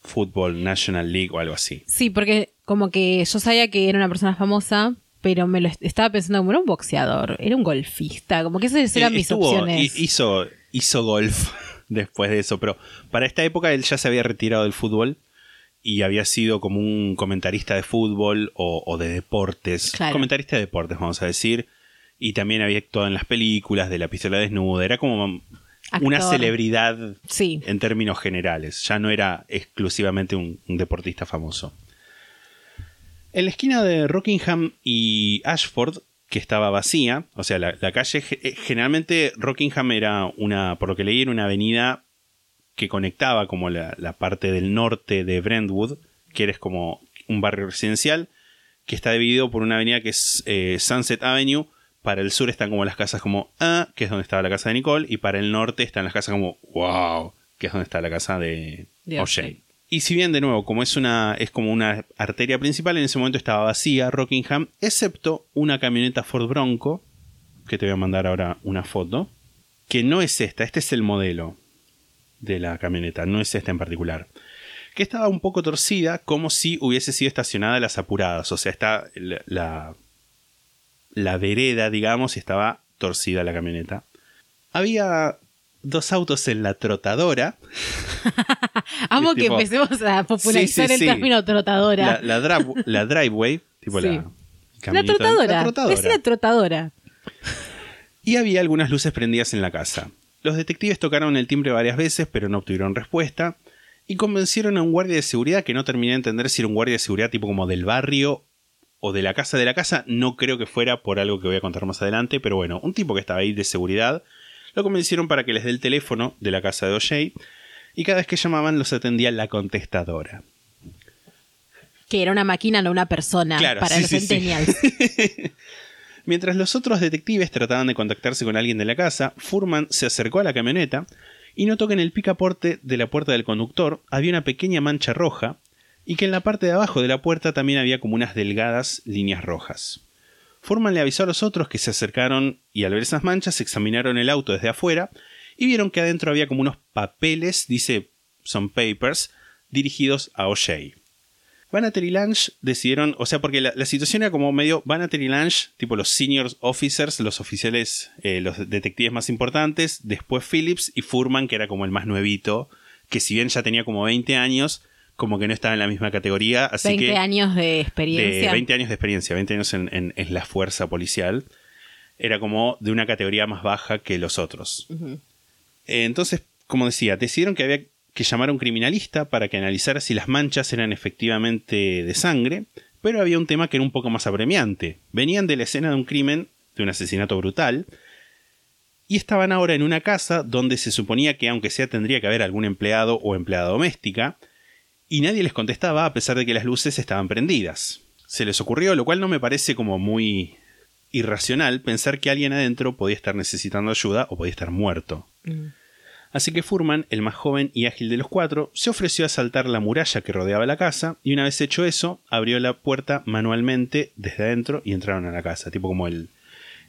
Football National League o algo así. Sí, porque como que yo sabía que era una persona famosa, pero me lo est- estaba pensando como era un boxeador, era un golfista, como que esas eran Eh, mis estuvo- opciones. hi- Hizo, hizo golf después de eso, pero para esta época él ya se había retirado del fútbol y había sido como un comentarista de fútbol o, o de deportes. Claro. Comentarista de deportes, vamos a decir. Y también había actuado en las películas de La pistola desnuda. Era como una celebridad Sí. en términos generales. Ya no era exclusivamente un, un deportista famoso. En la esquina de Rockingham y Ashford, que estaba vacía, o sea, la, la calle, eh, generalmente Rockingham era una, por lo que leí, era una avenida que conectaba como la, la parte del norte de Brentwood, que eres como un barrio residencial, que está dividido por una avenida que es eh, Sunset Avenue. Para el sur están como las casas como Ah, que es donde estaba la casa de Nicole, y para el norte están las casas como Wow, que es donde está la casa de, De O'Shea. Y si bien de nuevo, como es una es como una arteria principal, en ese momento estaba vacía Rockingham, excepto una camioneta Ford Bronco, que te voy a mandar ahora una foto, que no es esta, este es el modelo de la camioneta, no es esta en particular. Que estaba un poco torcida, como si hubiese sido estacionada a las apuradas. O sea, está la, la, la vereda, digamos, y estaba torcida la camioneta. Había dos autos en la trotadora. [LAUGHS] Amo que tipo- empecemos a popularizar Sí, sí, el término trotadora. La, la, driveway, tipo la... La caminito- trotadora. la trotadora. Es la trotadora. Y había algunas luces prendidas en la casa. Los detectives tocaron el timbre varias veces, pero no obtuvieron respuesta. Y convencieron a un guardia de seguridad que no terminé de entender si era un guardia de seguridad tipo como del barrio o de la casa de la casa. No creo que fuera por algo que voy a contar más adelante, pero bueno, un tipo que estaba ahí de seguridad. Lo convencieron para que les dé el teléfono de la casa de O'Shea. Y cada vez que llamaban los atendía la contestadora. Que era una máquina, no una persona. Claro, para sí, los sí. [LAUGHS] Mientras los otros detectives trataban de contactarse con alguien de la casa, Furman se acercó a la camioneta y notó que en el picaporte de la puerta del conductor había una pequeña mancha roja y que en la parte de abajo de la puerta también había como unas delgadas líneas rojas. Furman le avisó a los otros que se acercaron y al ver esas manchas examinaron el auto desde afuera y vieron que adentro había como unos papeles, dice son papers, dirigidos a O'Shea. Bannater y Lange decidieron, o sea, porque la, situación era como medio Bannater y Lange, tipo los senior officers, los oficiales, eh, los detectives más importantes, después Phillips y Furman, que era como el más nuevito, que si bien ya tenía como 20 años, como que no estaba en la misma categoría, así 20 que años de de experiencia. 20 años de experiencia, 20 años en, en- en la fuerza policial, era como de una categoría más baja que los otros. Eh, Entonces, como decía, decidieron que había que llamar a un criminalista para que analizara si las manchas eran efectivamente de sangre, pero había un tema que era un poco más apremiante. Venían de la escena de un crimen, de un asesinato brutal, y estaban ahora en una casa donde se suponía que aunque sea tendría que haber algún empleado o empleada doméstica, y nadie les contestaba a pesar de que las luces estaban prendidas. Se les ocurrió, lo cual no me parece como muy irracional, pensar que alguien adentro podía estar necesitando ayuda o podía estar muerto. Mm. Así que Furman, el más joven y ágil de los cuatro, se ofreció a saltar la muralla que rodeaba la casa y una vez hecho eso, abrió la puerta manualmente desde adentro y entraron a la casa, tipo como el,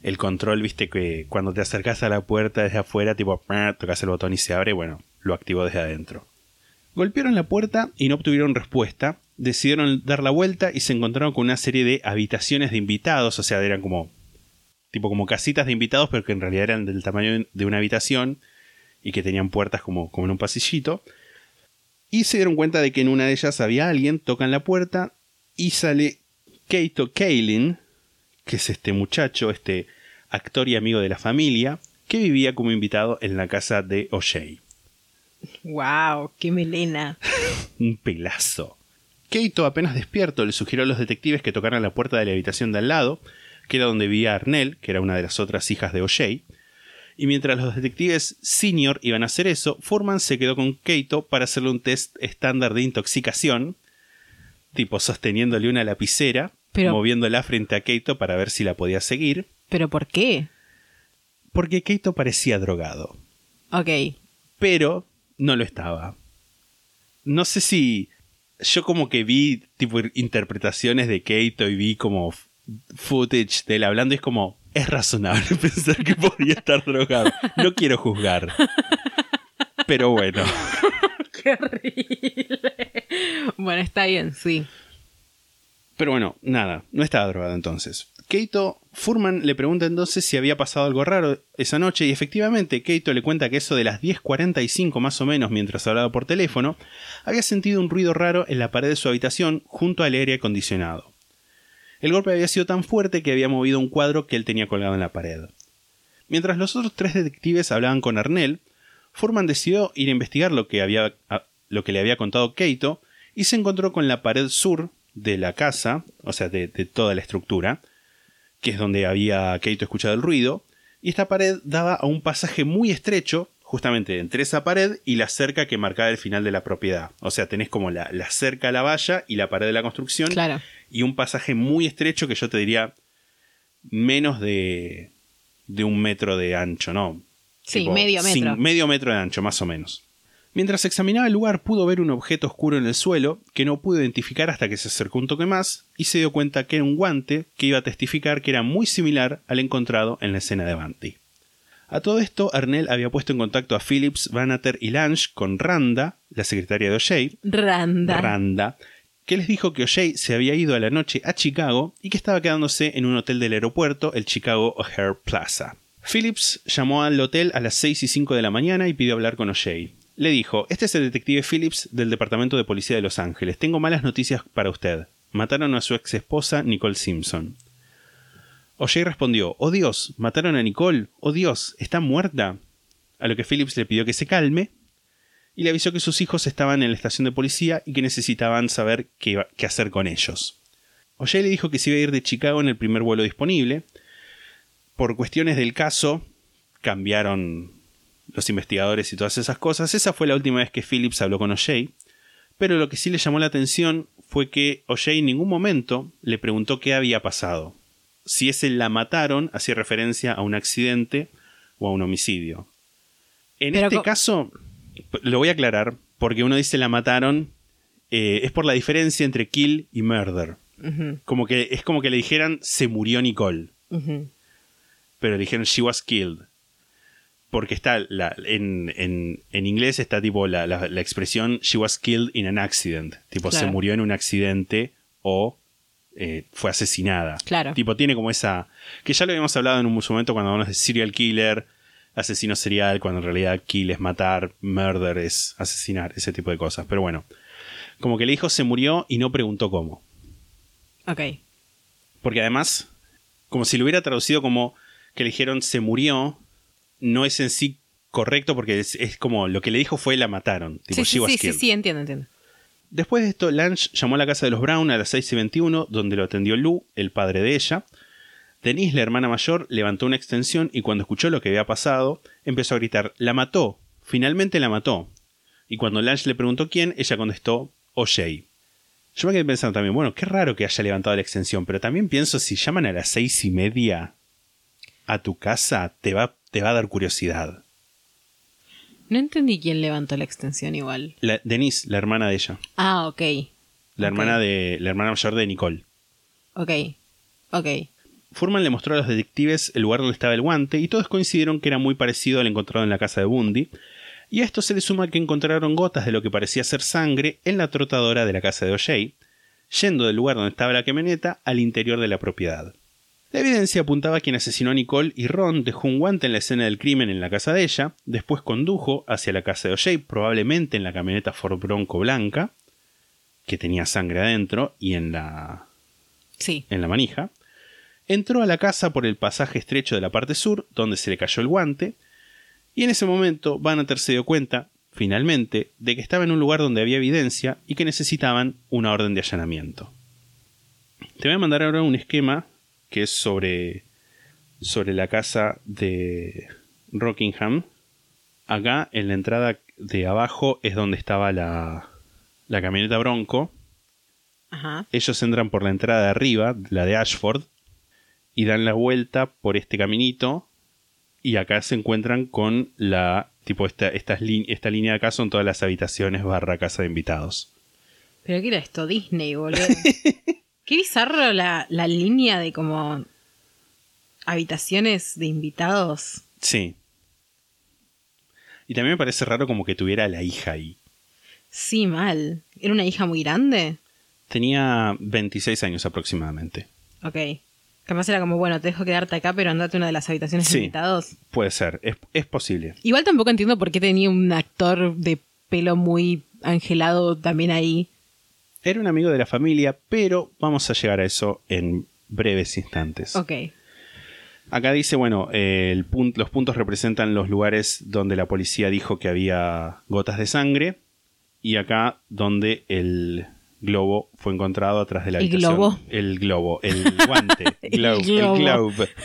el control, viste que cuando te acercas a la puerta desde afuera, tipo tocas el botón y se abre, bueno, lo activó desde adentro. Golpearon la puerta y no obtuvieron respuesta, decidieron dar la vuelta y se encontraron con una serie de habitaciones de invitados, o sea, eran como tipo como casitas de invitados, pero que en realidad eran del tamaño de una habitación y que tenían puertas como, como en un pasillito. Y se dieron cuenta de que en una de ellas había alguien, tocan la puerta y sale Keito Kaelin, que es este muchacho, este actor y amigo de la familia, que vivía como invitado en la casa de O'Shea. Wow, qué melena. [LAUGHS] Un pelazo. Keito, apenas despierto, le sugirió a los detectives que tocaran la puerta de la habitación de al lado, que era donde vivía Arnell, que era una de las otras hijas de O'Shea. Y mientras los detectives senior iban a hacer eso, Furman se quedó con Keito para hacerle un test estándar de intoxicación. tipo sosteniéndole una lapicera, Pero- moviéndola frente a Keito para ver si la podía seguir, ¿Pero por qué? porque Keito parecía drogado, Ok. pero no lo estaba. No sé si yo como que vi tipo interpretaciones de Keito y vi como footage de él hablando y es como es razonable [LAUGHS] pensar que podría estar drogado. No quiero juzgar. Pero bueno. [LAUGHS] Qué horrible. Bueno, está bien, sí. Pero bueno, nada, no estaba drogado entonces. Keito, Furman le pregunta entonces si había pasado algo raro esa noche y efectivamente Keito le cuenta que eso de las 10.45 más o menos mientras hablaba por teléfono, había sentido un ruido raro en la pared de su habitación junto al aire acondicionado. El golpe había sido tan fuerte que había movido un cuadro que él tenía colgado en la pared. Mientras los otros tres detectives hablaban con Arnell, Furman decidió ir a investigar lo que, había, lo que le había contado Keito y se encontró con la pared sur de la casa, o sea, de toda la estructura, que es donde había Keito escuchado el ruido, y esta pared daba a un pasaje muy estrecho, justamente entre esa pared y la cerca que marcaba el final de la propiedad. O sea, tenés como la, la cerca a la valla y la pared de la construcción, Claro. y un pasaje muy estrecho que yo te diría menos de, de un metro de ancho, ¿no? Sí, Tipo, medio sin- metro. medio metro de ancho, más o menos. Mientras examinaba el lugar pudo ver un objeto oscuro en el suelo que no pudo identificar hasta que se acercó un toque más y se dio cuenta que era un guante que iba a testificar que era muy similar al encontrado en la escena de Banty. A todo esto, Arnell había puesto en contacto a Phillips, Vanater y Lange con Randa, la secretaria de O'Shea, Randa. Randa, que les dijo que O'Shea se había ido a la noche a Chicago y que estaba quedándose en un hotel del aeropuerto, el Chicago O'Hare Plaza. Phillips llamó al hotel a las 6 y 5 de la mañana y pidió hablar con O'Shea. Le dijo, este es el detective Phillips del Departamento de Policía de Los Ángeles. Tengo malas noticias para usted. Mataron a su ex esposa, Nicole Simpson. O'Shea respondió, Oh Dios, mataron a Nicole. Oh Dios, ¿está muerta? A lo que Phillips le pidió que se calme y le avisó que sus hijos estaban en la estación de policía y que necesitaban saber qué, hacer con ellos. O'Shea le dijo que se iba a ir de Chicago en el primer vuelo disponible. Por cuestiones del caso, cambiaron los investigadores y todas esas cosas. Esa fue la última vez que Phillips habló con O'Shea. Pero lo que sí le llamó la atención fue que O'Shea en ningún momento le preguntó qué había pasado. Si ese la mataron, hacía referencia a un accidente o a un homicidio. En Pero este caso, lo voy a aclarar, porque uno dice la mataron, eh, es por la diferencia entre kill y murder. Como que es como que le dijeran se murió Nicole, pero le dijeron she was killed. Porque está la, en, en, en inglés está tipo la, la- la expresión she was killed in an accident. Tipo Claro. se murió en un accidente o eh, fue asesinada. Claro. Tipo tiene como esa... Que ya lo habíamos hablado en un momento cuando hablamos de serial killer, asesino serial, cuando en realidad kill es matar, murder es asesinar, ese tipo de cosas. Pero bueno, como que le dijo se murió y no preguntó cómo. Ok. Porque además, como si lo hubiera traducido como que le dijeron se murió, no es en sí correcto porque es, es como lo que le dijo fue la mataron. Tipo, Sí, sí, sí, sí, entiendo, entiendo. Después de esto, Lange llamó a la casa de los Brown a las 6 y 21, donde lo atendió Lou, el padre de ella. Denise, la hermana mayor, levantó una extensión y cuando escuchó lo que había pasado, empezó a gritar, ¡La mató! Finalmente la mató. Y cuando Lange le preguntó quién, ella contestó, O'Shea. Yo me quedé pensando también, bueno, qué raro que haya levantado la extensión, pero también pienso, si llaman a las seis y media a tu casa, te va, te va a dar curiosidad. No entendí quién levantó la extensión igual. La, Denise, la hermana de ella, Ah, ok. la hermana de la hermana mayor de Nicole. Ok. Ok. Furman le mostró a los detectives el lugar donde estaba el guante y todos coincidieron que era muy parecido al encontrado en la casa de Bundy. Y a esto se le suma que encontraron gotas de lo que parecía ser sangre en la trotadora de la casa de O'Shea, yendo del lugar donde estaba la camioneta al interior de la propiedad. La evidencia apuntaba a quien asesinó a Nicole y Ron dejó un guante en la escena del crimen en la casa de ella, después condujo hacia la casa de O'Shea, probablemente en la camioneta Ford Bronco blanca, que tenía sangre adentro y en la Sí. en la manija, entró a la casa por el pasaje estrecho de la parte sur, donde se le cayó el guante, y en ese momento Bannater se dio cuenta, finalmente, de que estaba en un lugar donde había evidencia y que necesitaban una orden de allanamiento. Te voy a mandar ahora un esquema que es sobre, sobre la casa de Rockingham. Acá, en la entrada de abajo, es donde estaba la, la camioneta Bronco Ajá. Ellos entran por la entrada de arriba, la de Ashford, y dan la vuelta por este caminito. Y acá se encuentran con la. Tipo, esta, estas lin- esta línea de acá son todas las habitaciones barra casa de invitados. Pero ¿qué era esto? Disney, boludo. [LAUGHS] Qué bizarro la, la línea de como habitaciones de invitados. Sí. Y también me parece raro como que tuviera a la hija ahí. Sí, mal. ¿Era una hija muy grande? Tenía 26 años aproximadamente. Ok. Capaz era como, bueno, te dejo quedarte acá, pero andate a una de las habitaciones Sí. de invitados. Puede ser, es, es posible. Igual tampoco entiendo por qué tenía un actor de pelo muy angelado también ahí. Era un amigo de la familia, pero vamos a llegar a eso en breves instantes. Ok. Acá dice, bueno, eh, el pun- los puntos representan los lugares donde la policía dijo que había gotas de sangre y acá donde el globo fue encontrado atrás de la ¿El habitación. globo? El globo, el guante. [LAUGHS] El globo. El globe. [LAUGHS]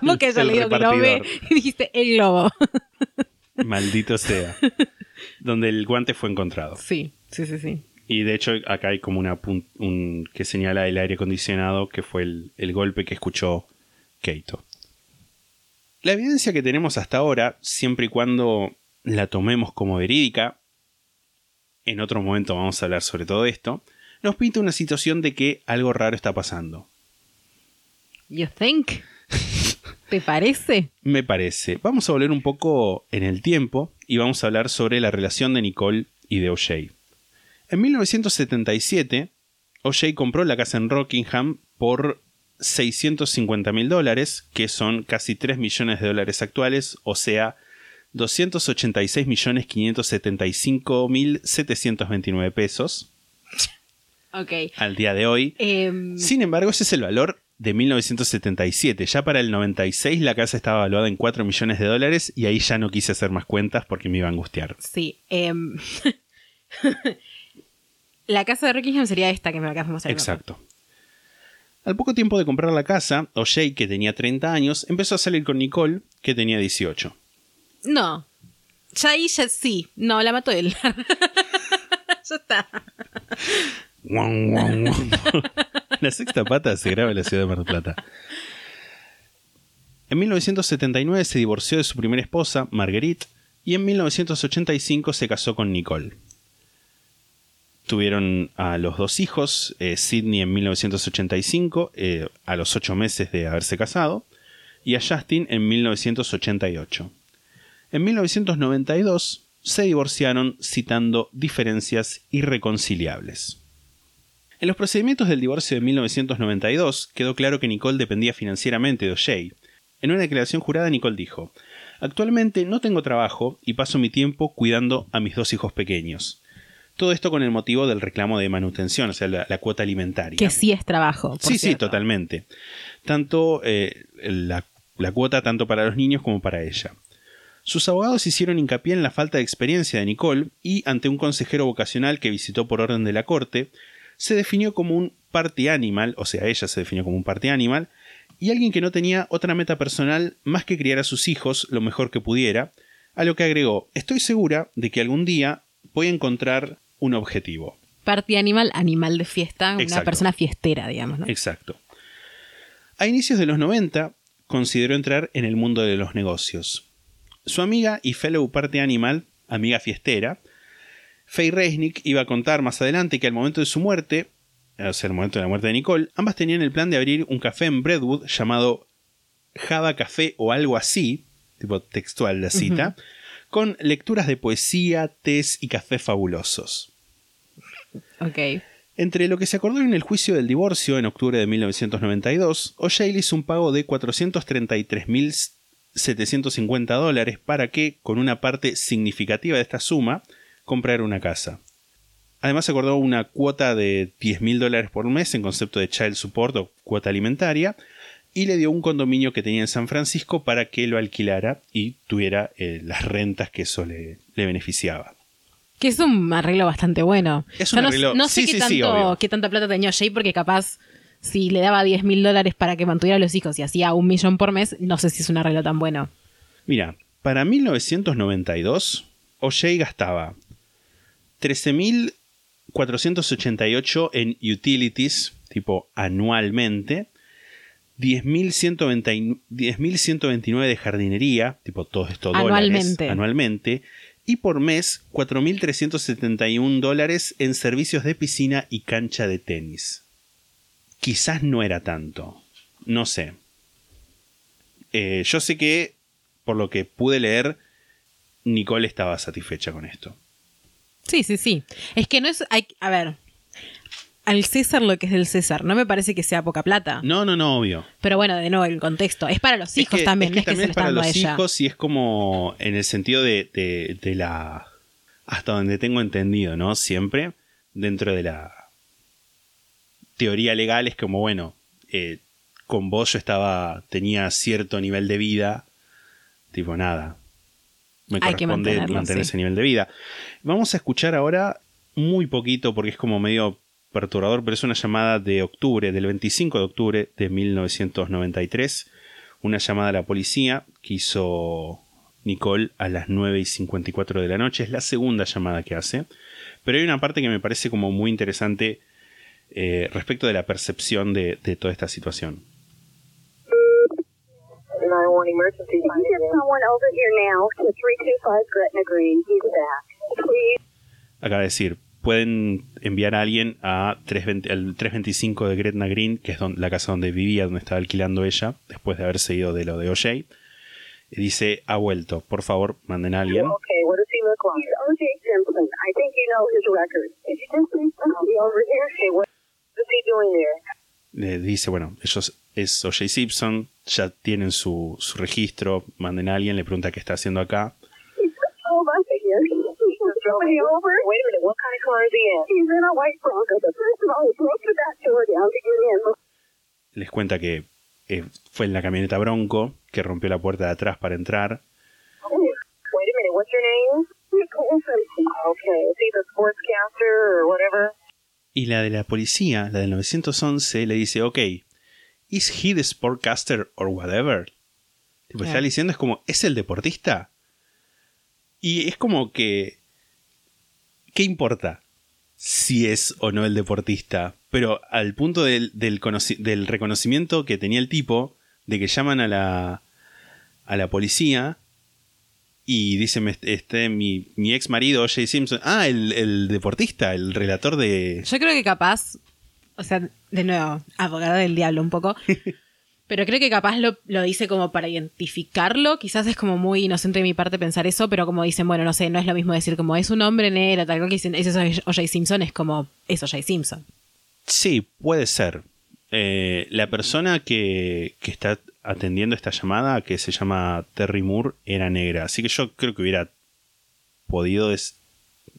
Como que yo El le digo globe repartidor. y [LAUGHS] dijiste el globo. Maldito sea. Donde el guante fue encontrado. Sí, sí, sí, sí. Y de hecho acá hay como una un que señala el aire acondicionado que fue el, el golpe que escuchó Keito. La evidencia que tenemos hasta ahora, siempre y cuando la tomemos como verídica, en otro momento vamos a hablar sobre todo esto, nos pinta una situación de que algo raro está pasando. You think? [LAUGHS] [LAUGHS] ¿Te parece? Me parece. Vamos a volver un poco en el tiempo y vamos a hablar sobre la relación de Nicole y de O'Shea. En 1977, O'Shea compró la casa en Rockingham por 650 mil dólares, que son casi 3 millones de dólares actuales, o sea, 286 millones 575 mil 729 pesos Ok. al día de hoy. Em, Sin embargo, ese es el valor de 1977. Ya para el 96 la casa estaba valuada en 4 millones de dólares y ahí ya no quise hacer más cuentas porque me iba a angustiar. sí. em, [LAUGHS] la casa de Rockingham sería esta que me acabas de mostrar. Exacto. Al poco tiempo de comprar la casa, O'Shea, que tenía 30 años, empezó a salir con Nicole, que tenía 18. No. Ya ahí ya sí. No, la mató él. [LAUGHS] ya está. [LAUGHS] [LAUGHS] La sexta pata se graba en la ciudad de Mar del Plata. En 1979 se divorció de su primera esposa, Marguerite, y en 1985 se casó con Nicole. Tuvieron a los dos hijos, eh, Sidney en 1985, eh, a los ocho meses de haberse casado, y a Justin en 1988. En 1992 se divorciaron citando diferencias irreconciliables. En los procedimientos del divorcio de 1992 quedó claro que Nicole dependía financieramente de O'Shea. En una declaración jurada Nicole dijo, Actualmente no tengo trabajo y paso mi tiempo cuidando a mis dos hijos pequeños. Todo esto con el motivo del reclamo de manutención, o sea, la, la cuota alimentaria. Que sí es trabajo. por Sí, sí, cierto. totalmente. Tanto eh, la, la cuota tanto para los niños como para ella. Sus abogados hicieron hincapié en la falta de experiencia de Nicole y, ante un consejero vocacional que visitó por orden de la corte, se definió como un party animal, o sea, ella se definió como un party animal, y alguien que no tenía otra meta personal más que criar a sus hijos lo mejor que pudiera, a lo que agregó, estoy segura de que algún día voy a encontrar un objetivo. Party animal, animal de fiesta, una persona fiestera, digamos, ¿no? Exacto. A inicios de los 90 consideró entrar en el mundo de los negocios. Su amiga y fellow party animal, amiga fiestera, Faye Resnick iba a contar más adelante que al momento de su muerte, o sea, al momento de la muerte de Nicole, ambas tenían el plan de abrir un café en Brentwood llamado Java Café o algo así, tipo textual la cita, con lecturas de poesía, tés y café fabulosos. Ok. Entre lo que se acordó en el juicio del divorcio en octubre de 1992, O'Shea le hizo un pago de 433.750 dólares para que, con una parte significativa de esta suma, comprara una casa. Además se acordó una cuota de 10.000 dólares por mes en concepto de child support o cuota alimentaria y le dio un condominio que tenía en San Francisco para que lo alquilara y tuviera eh, las rentas que eso le, le beneficiaba. Que es un arreglo bastante bueno. Es un no, arreglo- no sé sí, qué, sí, tanto, qué tanta plata tenía Jay, porque capaz si le daba 10 mil dólares para que mantuviera a los hijos y hacía un millón por mes, no sé si es un arreglo tan bueno. Mira, para 1992, O'Shea gastaba 488 en utilities, tipo anualmente. 10.129 10.129 de jardinería, tipo todo esto dólares Anualmente. anualmente. Y por mes, 4.371 dólares en servicios de piscina y cancha de tenis. Quizás no era tanto. No sé. Eh, yo sé que, por lo que pude leer, Nicole estaba satisfecha con esto. Sí, sí, sí. Es que no es. Hay, a ver. Al César lo que es del César. No me parece que sea poca plata. No, no, no, obvio. Pero bueno, de nuevo, el contexto. Es para los Es hijos que- también. es no que es que también se es para los ella. hijos y es como en el sentido de, de- de la... Hasta donde tengo entendido, ¿no? Siempre dentro de la teoría legal es como, bueno, eh, con vos yo estaba, tenía cierto nivel de vida, tipo nada. Me Hay que corresponde mantener sí. ese nivel de vida. Vamos a escuchar ahora muy poquito porque es como medio perturbador, pero es una llamada de octubre, del 25 de octubre de 1993. Una llamada a la policía que hizo Nicole a las 9 y 54 de la noche. Es la segunda llamada que hace. Pero hay una parte que me parece como muy interesante eh, respecto de la percepción de, de toda esta situación. 911 emergency. Can you get someone over here now to 325 Gretna Green? He's back. Acaba de decir, pueden enviar a alguien a 320 al 325 de Gretna Green, que es don- la casa donde vivía, donde estaba alquilando ella, después de haberse ido de lo de OJ. Dice, ha vuelto, por favor, manden a alguien. Le dice, bueno, ellos es OJ Simpson, ya tienen su, su registro, manden a alguien, le pregunta qué está haciendo acá. Hold on a second. Somebody over? Wait a minute, what kind of car is he in? He's in a white Bronco, but first of all, he broke the back door down to get in. Les cuenta que eh, fue en la camioneta Bronco, que rompió la puerta de atrás para entrar. Wait a minute, what's your name? Nicole Simpson. Okay, is he the sportscaster or whatever? Y la de la policía, la del 911, le dice, ok, ¿is he the sportcaster or whatever? Tipo, está diciendo, es como, ¿es el deportista? Y es como que, ¿qué importa si es o no el deportista? Pero al punto del, del, conoci- del reconocimiento que tenía el tipo, de que llaman a la, a la policía y dice, "Me- este, mi, mi ex marido, O.J. Simpson, ah, el, el deportista, el relator de... Yo creo que capaz, o sea, de nuevo, abogada del diablo un poco, [LAUGHS] pero creo que capaz lo, lo dice como para identificarlo. Quizás es como muy inocente de mi parte pensar eso, pero como dicen, bueno, no sé, no es lo mismo decir como es un hombre negro, tal cual que dicen, ese es O.J. Simpson, es como, es O.J. Simpson. Sí, puede ser. Eh, la persona que, que está atendiendo esta llamada, que se llama Terry Moore, era negra. Así que yo creo que hubiera podido,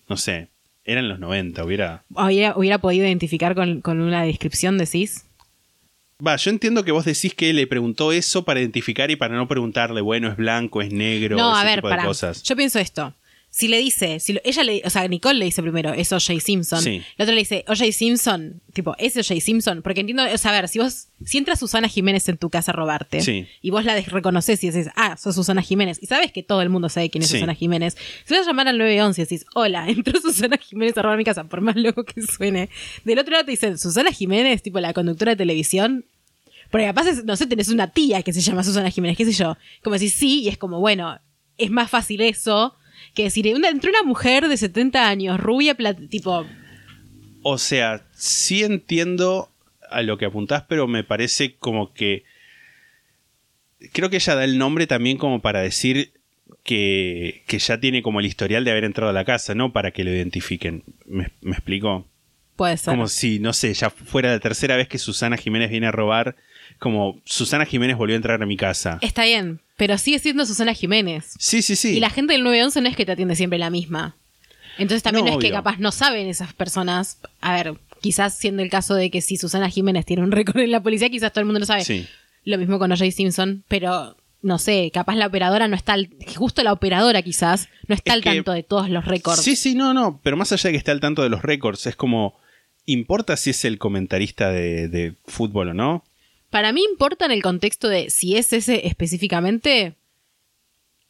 no sé, eran los 90, hubiera... Hubiera, hubiera podido identificar con, con una descripción, decís. Va, yo entiendo que vos decís que le preguntó eso para identificar y para no preguntarle, bueno, es blanco, es negro, no, ese a ver, tipo de para. cosas. Yo pienso esto. Si le dice, si lo- ella le, o sea, Nicole le dice primero, es O.J. Simpson. Sí. El otro le dice, O.J. Simpson, tipo, es O.J. Simpson. Porque entiendo, o sea, a ver, si vos, si entra Susana Jiménez en tu casa a robarte, Sí. y vos la reconoces y dices, ah, sos Susana Jiménez, y sabes que todo el mundo sabe quién es Sí. Susana Jiménez, si vas a llamar al 911 y decís, hola, [LAUGHS] entró Susana Jiménez a robar mi casa, por más loco que suene, del otro lado te dicen, Susana Jiménez, tipo la conductora de televisión, porque capaz, es- no sé, tenés una tía que se llama Susana Jiménez, qué sé yo. Como decir sí, y es como, bueno, es más fácil eso que decir, entre una mujer de 70 años, rubia, tipo, O sea, sí entiendo a lo que apuntás, pero me parece como que. Creo que ella da el nombre también como para decir que, que ya tiene como el historial de haber entrado a la casa, no para que lo identifiquen. ¿Me, me explico? puede ser. Como si, no sé, ya fuera la tercera vez que Susana Jiménez viene a robar. Como Susana Jiménez volvió a entrar a mi casa. Está bien, pero sigue siendo Susana Jiménez. Sí, sí, sí. Y la gente del 911 no es que te atiende siempre la misma. Entonces también No, no, es que capaz no saben esas personas. A ver, quizás siendo el caso de que si Susana Jiménez tiene un récord en la policía, quizás todo el mundo lo sabe. Sí. Lo mismo con O.J. Simpson, pero no sé, capaz la operadora no está, al- justo la operadora quizás, no está Es al que- tanto de todos los récords. Sí, sí, no, no. Pero más allá de que esté al tanto de los récords, es como. ¿Importa si es el comentarista de, de fútbol o no? Para mí importa en el contexto de si es ese específicamente,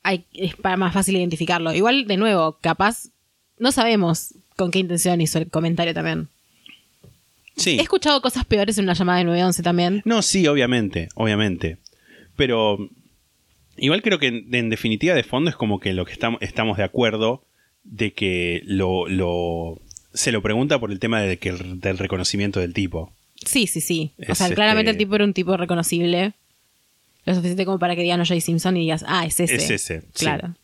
hay, es para más fácil identificarlo. Igual, de nuevo, capaz, no sabemos con qué intención hizo el comentario también. Sí. He escuchado cosas peores en una llamada de 911 también. No, sí, obviamente, obviamente. Pero igual creo que en, en definitiva de fondo es como que lo que estamos, estamos de acuerdo de que lo, lo se lo pregunta por el tema de que, del reconocimiento del tipo. Sí, sí, sí. O sea, claramente este- el tipo era un tipo reconocible. Lo suficiente como para que digan O.J. Simpson y digas, ah, es ese. Es ese, sí. Claro.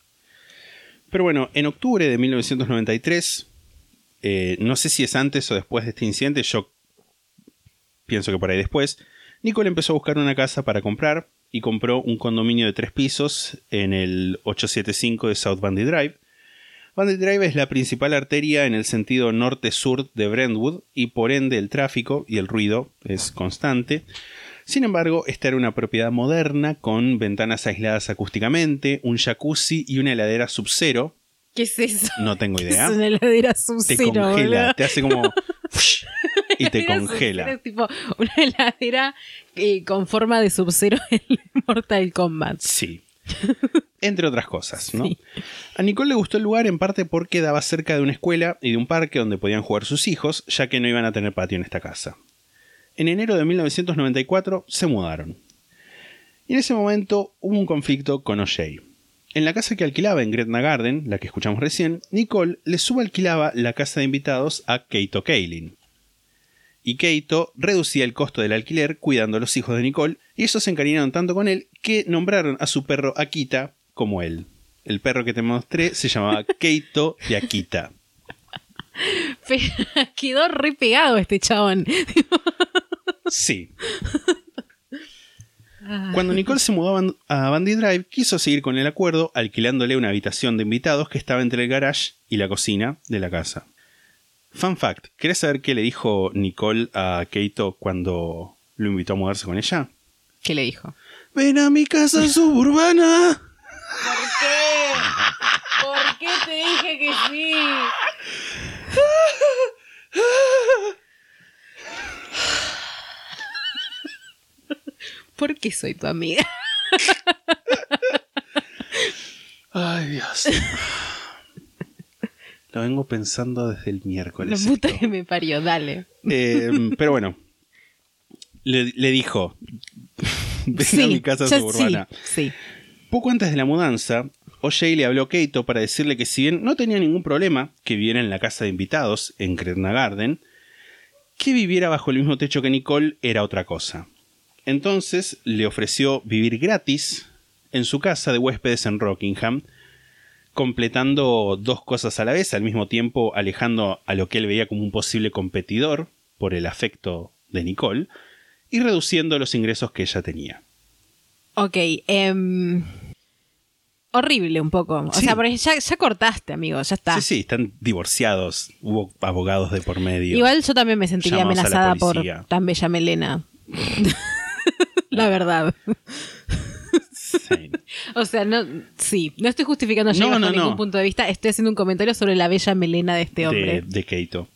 Pero bueno, en octubre de 1993, eh, no sé si es antes o después de este incidente, yo pienso que por ahí después, Nicole empezó a buscar una casa para comprar y compró un condominio de tres pisos en el 875 de South Bundy Drive. Bundy Drive es la principal arteria en el sentido norte-sur de Brentwood y por ende el tráfico y el ruido es constante. Sin embargo, esta era una propiedad moderna con ventanas aisladas acústicamente, un jacuzzi y una heladera sub-zero. ¿Qué es eso? No tengo idea. Es una heladera Te sub-zero, congela, te hace como [LAUGHS] y te congela. Es tipo una heladera eh, con forma de sub-zero en Mortal Kombat. Sí. Entre otras cosas, ¿no? Sí. A Nicole le gustó el lugar en parte porque daba cerca de una escuela y de un parque donde podían jugar sus hijos, ya que no iban a tener patio en esta casa. En enero de 1994 se mudaron. Y en ese momento hubo un conflicto con O'Shea. En la casa que alquilaba en Gretna Garden, la que escuchamos recién, Nicole le subalquilaba la casa de invitados a Keito Kaelin. Y Keito reducía el costo del alquiler cuidando a los hijos de Nicole, y ellos se encariñaron tanto con él que nombraron a su perro Akita como él. El perro que te mostré se llamaba [LAUGHS] Keito de Akita. [LAUGHS] Quedó re pegado este chabón. Sí. Cuando Nicole se mudó a Bandy Drive, quiso seguir con el acuerdo, alquilándole una habitación de invitados que estaba entre el garage y la cocina de la casa. Fun fact, ¿querés saber qué le dijo Nicole a Keito cuando lo invitó a mudarse con ella? ¿Qué le dijo? Ven a mi casa suburbana. ¿Por qué? ¿Por qué te dije que sí? ¿Por qué soy tu amiga? Ay, Dios. Lo vengo pensando desde el La miércoles. puta esto. que me parió, dale. Eh, [LAUGHS] pero bueno, le, le dijo, [LAUGHS] ven a mi casa ya suburbana. Sí, sí. Poco antes de la mudanza, O'Shea le habló a Keito para decirle que si bien no tenía ningún problema que viviera en la casa de invitados en Gretna Garden, que viviera bajo el mismo techo que Nicole era otra cosa. Entonces le ofreció vivir gratis en su casa de huéspedes en Rockingham, completando dos cosas a la vez, al mismo tiempo alejando a lo que él veía como un posible competidor por el afecto de Nicole y reduciendo los ingresos que ella tenía. Ok, em, horrible un poco. O Sí. sea, porque ya, ya cortaste, amigo, ya está. Sí, sí, están divorciados, hubo abogados de por medio. Igual yo también me sentiría amenazada por tan bella melena. [LAUGHS] la verdad. [LAUGHS] O sea, no, sí, no estoy justificando No, bajo no, ningún no. punto de vista, estoy haciendo un comentario sobre la bella melena de este hombre. de, de Keito.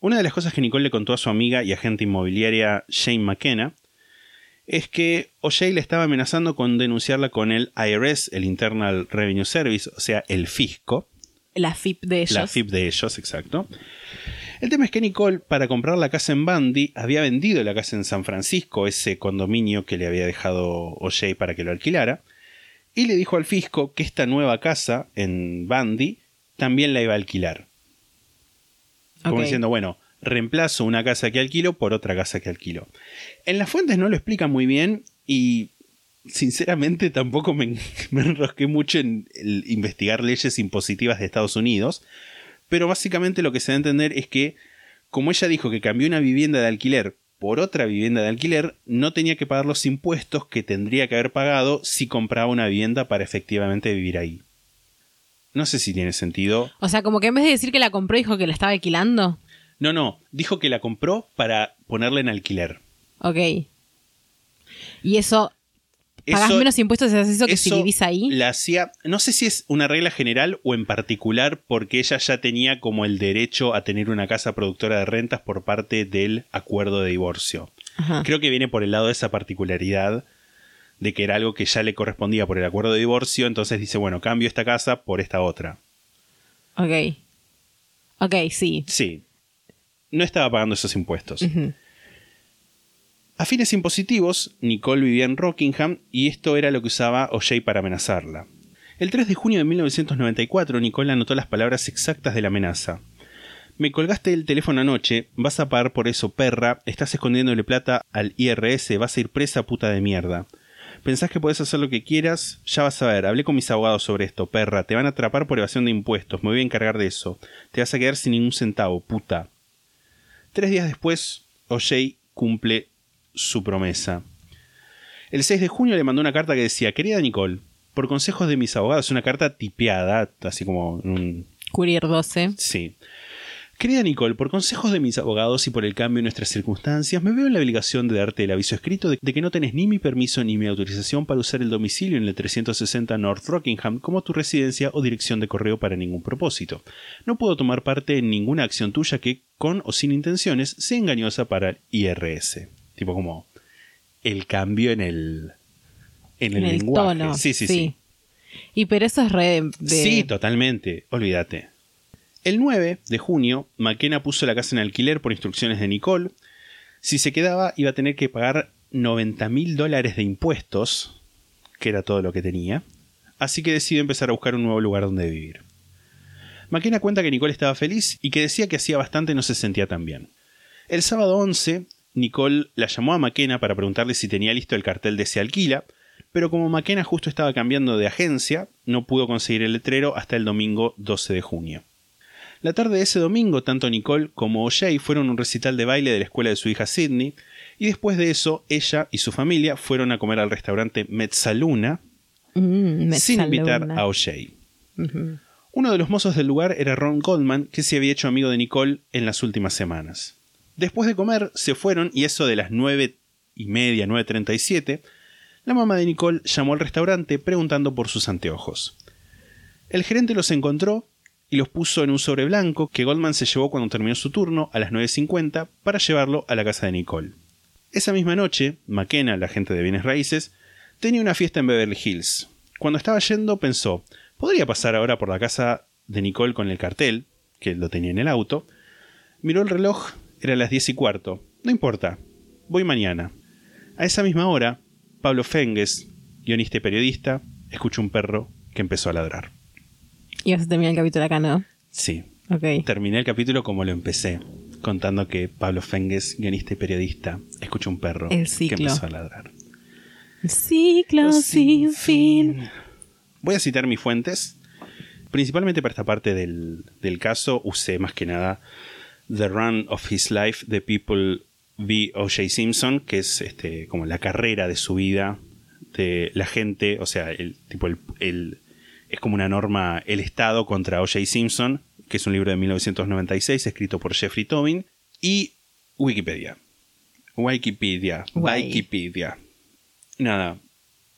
Una de las cosas que Nicole le contó a su amiga y agente inmobiliaria Shane McKenna es que O'Shea le estaba amenazando con denunciarla con el IRS, el Internal Revenue Service, o sea, el fisco, La FIP de ellos. la FIP de ellos, exacto. El tema es que Nicole, para comprar la casa en Bundy, había vendido la casa en San Francisco, ese condominio que le había dejado O'Shea para que lo alquilara, y le dijo al fisco que esta nueva casa en Bundy también la iba a alquilar. Como diciendo, bueno, reemplazo una casa que alquilo por otra casa que alquilo. En las fuentes no lo explica muy bien y sinceramente tampoco me, [LAUGHS] me enrosqué mucho en el investigar leyes impositivas de Estados Unidos, pero básicamente lo que se da a entender es que, como ella dijo que cambió una vivienda de alquiler por otra vivienda de alquiler, no tenía que pagar los impuestos que tendría que haber pagado si compraba una vivienda para efectivamente vivir ahí. No sé si tiene sentido. O sea, como que en vez de decir que la compró, dijo que la estaba alquilando. No, no, dijo que la compró para ponerla en alquiler. Ok. Y eso. ¿Pagás Eso- menos impuestos si haces eso que si vivís ahí? La hacía, no sé si es una regla general o en particular porque ella ya tenía como el derecho a tener una casa productora de rentas por parte del acuerdo de divorcio. Ajá. Creo que viene por el lado de esa particularidad de que era algo que ya le correspondía por el acuerdo de divorcio, entonces dice, bueno, cambio esta casa por esta otra. Ok. Ok, sí. Sí. No estaba pagando esos impuestos. Ujú. A fines impositivos, Nicole vivía en Rockingham y esto era lo que usaba OJ para amenazarla. El 3 de junio de 1994, Nicole anotó las palabras exactas de la amenaza. Me colgaste el teléfono anoche, vas a pagar por eso, perra, estás escondiéndole plata al IRS, vas a ir presa puta de mierda. ¿Pensás que podés hacer lo que quieras? Ya vas a ver, hablé con mis abogados sobre esto, perra, te van a atrapar por evasión de impuestos, me voy a encargar de eso. Te vas a quedar sin ningún centavo, puta. Tres días después, OJ cumple su promesa. El 6 de junio le mandó una carta que decía, querida Nicole, por consejos de mis abogados, una carta tipeada, así como un... Courier 12. Sí. Querida Nicole, por consejos de mis abogados y por el cambio en nuestras circunstancias, me veo en la obligación de darte el aviso escrito de, de que no tenés ni mi permiso ni mi autorización para usar el domicilio en el 360 North Rockingham como tu residencia o dirección de correo para ningún propósito. No puedo tomar parte en ninguna acción tuya que, con o sin intenciones, sea engañosa para el IRS. Tipo como el cambio en el, en el, En el lenguaje. tono. sí, sí, sí. Y pero eso es re de... Sí, totalmente. Olvídate. El 9 de junio, McKenna puso la casa en alquiler por instrucciones de Nicole. Si se quedaba, iba a tener que pagar 90 mil dólares de impuestos, que era todo lo que tenía. Así que decidió empezar a buscar un nuevo lugar donde vivir. McKenna cuenta que Nicole estaba feliz y que decía que hacía bastante no se sentía tan bien. El sábado 11, Nicole la llamó a McKenna para preguntarle si tenía listo el cartel de Se Alquila, pero como McKenna justo estaba cambiando de agencia, no pudo conseguir el letrero hasta el domingo 12 de junio. La tarde de ese domingo, tanto Nicole como OJ fueron a un recital de baile de la escuela de su hija Sydney, y después de eso, ella y su familia fueron a comer al restaurante Mezzaluna Mm, sin invitar a. Ujú. Uno de los mozos del lugar era Ron Goldman, que se había hecho amigo de Nicole en las últimas semanas. Después de comer, se fueron y eso de las nueve y media, 9.37, la mamá de Nicole llamó al restaurante preguntando por sus anteojos. El gerente los encontró y los puso en un sobre blanco que Goldman se llevó cuando terminó su turno a las 9.50 para llevarlo a la casa de Nicole. Esa misma noche, McKenna, la agente de bienes raíces, tenía una fiesta en Beverly Hills. Cuando estaba yendo pensó, podría pasar ahora por la casa de Nicole con el cartel, que lo tenía en el auto. Miró el reloj, era las 10 y cuarto. No importa, voy mañana. A esa misma hora, Pablo Fenges, guionista y periodista, escuchó un perro que empezó a ladrar. Y vas a terminar el capítulo acá, ¿no? Sí, Ok. terminé el capítulo como lo empecé, contando que Pablo Fenges, guionista y periodista, escuchó un perro El que empezó a ladrar. Ciclo sin fin. Voy a citar mis fuentes. Principalmente para esta parte del, del caso, usé más que nada The Run of His Life, The People v. O.J. Simpson, que es este, como la carrera de su vida de la gente, o sea, el tipo el, el- es como una norma el Estado contra O.J. Simpson, que es un libro de 1996 escrito por Jeffrey Tobin, y Wikipedia. Wikipedia. Guay. Wikipedia. Nada.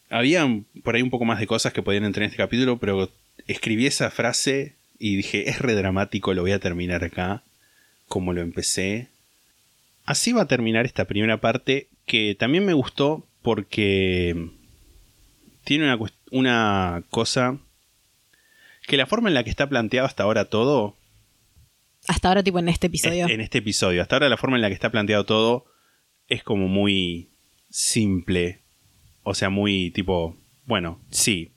Había por ahí un poco más de cosas que podían entrar en este capítulo, pero escribí esa frase y dije, es re dramático, lo voy a terminar acá, como lo empecé. Así va a terminar esta primera parte, que también me gustó porque tiene una, una cosa que la forma en la que está planteado hasta ahora todo Hasta ahora, tipo en este episodio. en este episodio. Hasta ahora la forma en la que está planteado todo es como muy simple. O sea, muy tipo, bueno, sí.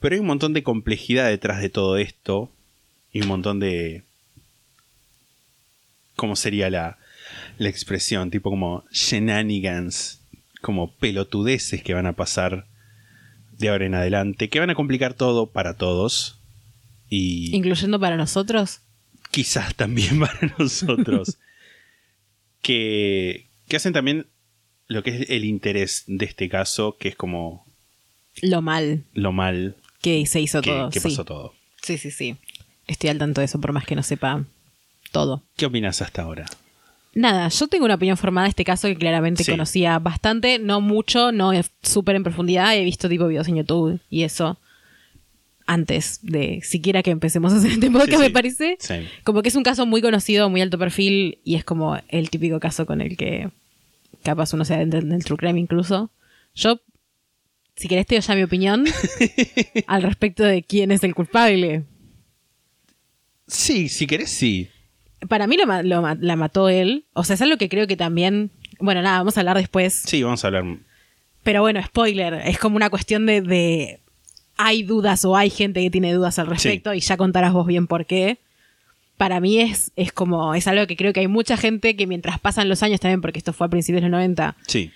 Pero hay un montón de complejidad detrás de todo esto. Y un montón de... ¿Cómo sería la, la expresión? Tipo como shenanigans. Como pelotudeces que van a pasar de ahora en adelante. Que van a complicar todo para todos. Y Incluyendo para nosotros. quizás también [LAUGHS] para nosotros, que, que hacen también lo que es el interés de este caso, que es como Lo mal lo mal que se hizo que, todo. que sí. pasó todo. sí, sí, sí. Estoy al tanto de eso, por más que no sepa todo. ¿Qué opinas hasta ahora? Nada, yo tengo una opinión formada de este caso que claramente Sí. conocía bastante, no mucho, no súper en profundidad. He visto tipo videos en YouTube y eso antes de siquiera que empecemos a hacer este podcast, Sí, sí. me parece. Sí. Como que es un caso muy conocido, muy alto perfil y es como el típico caso con el que capaz uno se adentra en el true crime incluso. Yo, si querés, te doy ya mi opinión [LAUGHS] al respecto de quién es el culpable. Sí, si querés, sí. Para mí lo, lo la mató él. O sea, es algo que creo que también. Bueno, nada, vamos a hablar después. Sí, vamos a hablar. Pero bueno, spoiler. Es como una cuestión de. de- hay dudas o hay gente que tiene dudas al respecto y ya contarás vos bien por qué. Para mí es, es como. Es algo que creo que hay mucha gente que mientras pasan los años también, porque esto fue a principios de los 90 Sí.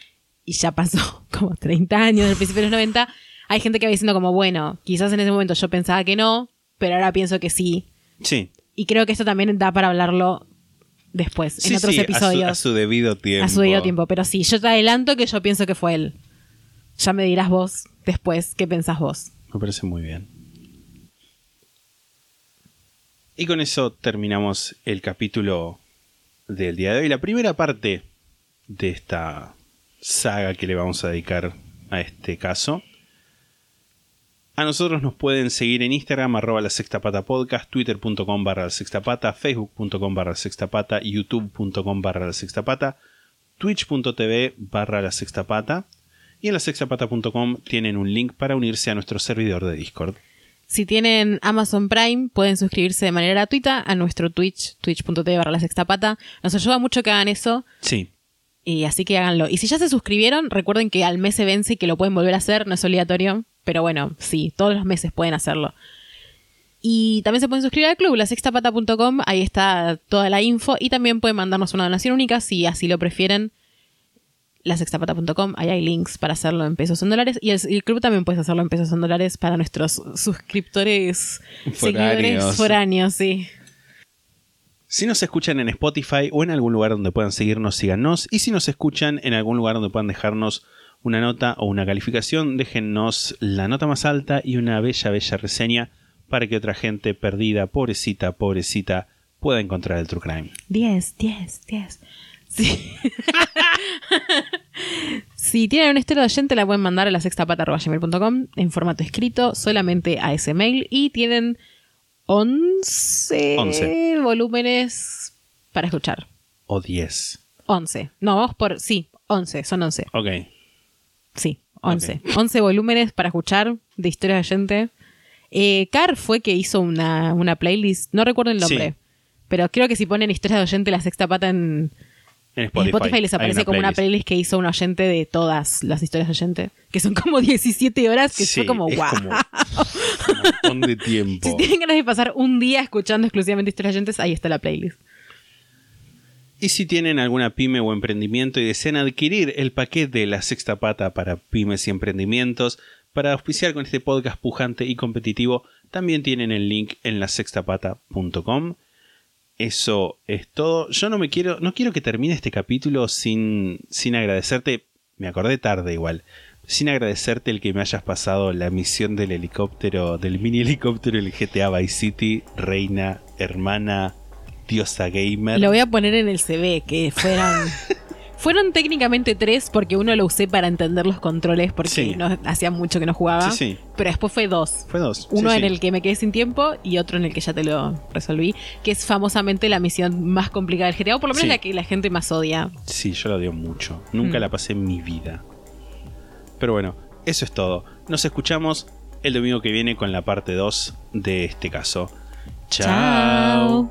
y ya pasó [LAUGHS] como 30 años del principio de los 90, hay gente que va diciendo como, bueno, quizás en ese momento yo pensaba que no, pero ahora pienso que sí. Sí. Y creo que esto también da para hablarlo después, Sí, en otros sí, a su- episodios. A su, debido tiempo. A su debido tiempo. Pero sí, yo te adelanto que yo pienso que fue él. Ya me dirás vos después qué pensás vos. Me parece muy bien. Y con eso terminamos el capítulo del día de hoy. La primera parte de esta saga que le vamos a dedicar a este caso. A nosotros nos pueden seguir en Instagram, arroba la sexta pata podcast, twitter.com barra la sexta pata, facebook.com barra la sexta pata, youtube.com barra la sexta pata, twitch.tv barra la sexta pata y en la sextapata.com tienen un link para unirse a nuestro servidor de Discord. Si tienen Amazon Prime, pueden suscribirse de manera gratuita a nuestro Twitch, twitch.tv barra la sexta pata. Nos ayuda mucho que hagan eso. Sí, Y así que háganlo. Y si ya se suscribieron, recuerden que al mes se vence y que lo pueden volver a hacer, no es obligatorio. Pero bueno, sí, todos los meses pueden hacerlo. Y también se pueden suscribir al club, lasextapata.com, ahí está toda la info. Y también pueden mandarnos una donación única si así lo prefieren. Lasextapata.com, ahí hay links para hacerlo en pesos en dólares. Y el, el club también puedes hacerlo en pesos en dólares para nuestros suscriptores, seguidores foráneos, sí. Si nos escuchan en Spotify o en algún lugar donde puedan seguirnos, síganos. Y si nos escuchan en algún lugar donde puedan dejarnos una nota o una calificación, déjennos la nota más alta y una bella, bella reseña para que otra gente perdida, pobrecita, pobrecita, pueda encontrar el True Crime. 10, 10, 10. Sí. [LAUGHS] si tienen una historia de oyente, la pueden mandar a la sextapata.gmail.com en formato escrito, solamente a ese mail. Y tienen 11, 11. volúmenes para escuchar. O 10. 11. No, vamos por. Sí, 11, son 11. Ok. Sí, 11. 11 volúmenes para escuchar de historia de oyente. Eh, Car fue que hizo una, una playlist, no recuerdo el nombre, Sí. pero creo que si ponen historia de oyente, la sexta pata en, En Spotify, Spotify, les aparece como una playlist que hizo un oyente de todas las historias de oyente, que son como 17 horas, que Sí, fue como wow. como [LAUGHS] un montón de tiempo. Si tienen ganas de pasar un día escuchando exclusivamente historias de oyentes, ahí está la playlist. Y si tienen alguna pyme o emprendimiento y desean adquirir el paquete de la sexta pata para pymes y emprendimientos, para auspiciar con este podcast pujante y competitivo, también tienen el link en la sextapata.com. Eso es todo. Yo no me quiero, no quiero que termine este capítulo sin, sin agradecerte. Me acordé tarde igual. Sin agradecerte el que me hayas pasado la misión del helicóptero, del mini helicóptero del GTA Vice City, reina, hermana, diosa gamer. Lo voy a poner en el CV, que fueron... [LAUGHS] Fueron técnicamente tres porque uno lo usé para entender los controles porque Sí. no, hacía mucho que no jugaba. Sí, sí. Pero después fue dos. Fue dos. Uno en el que me quedé sin tiempo y otro en el que ya te lo resolví, que es famosamente la misión más complicada del GTA, o por lo menos la que la gente más odia. Sí, yo la odio mucho. Nunca Mm. la pasé en mi vida. Pero bueno, eso es todo. Nos escuchamos el domingo que viene con la parte 2 de este caso. Chao.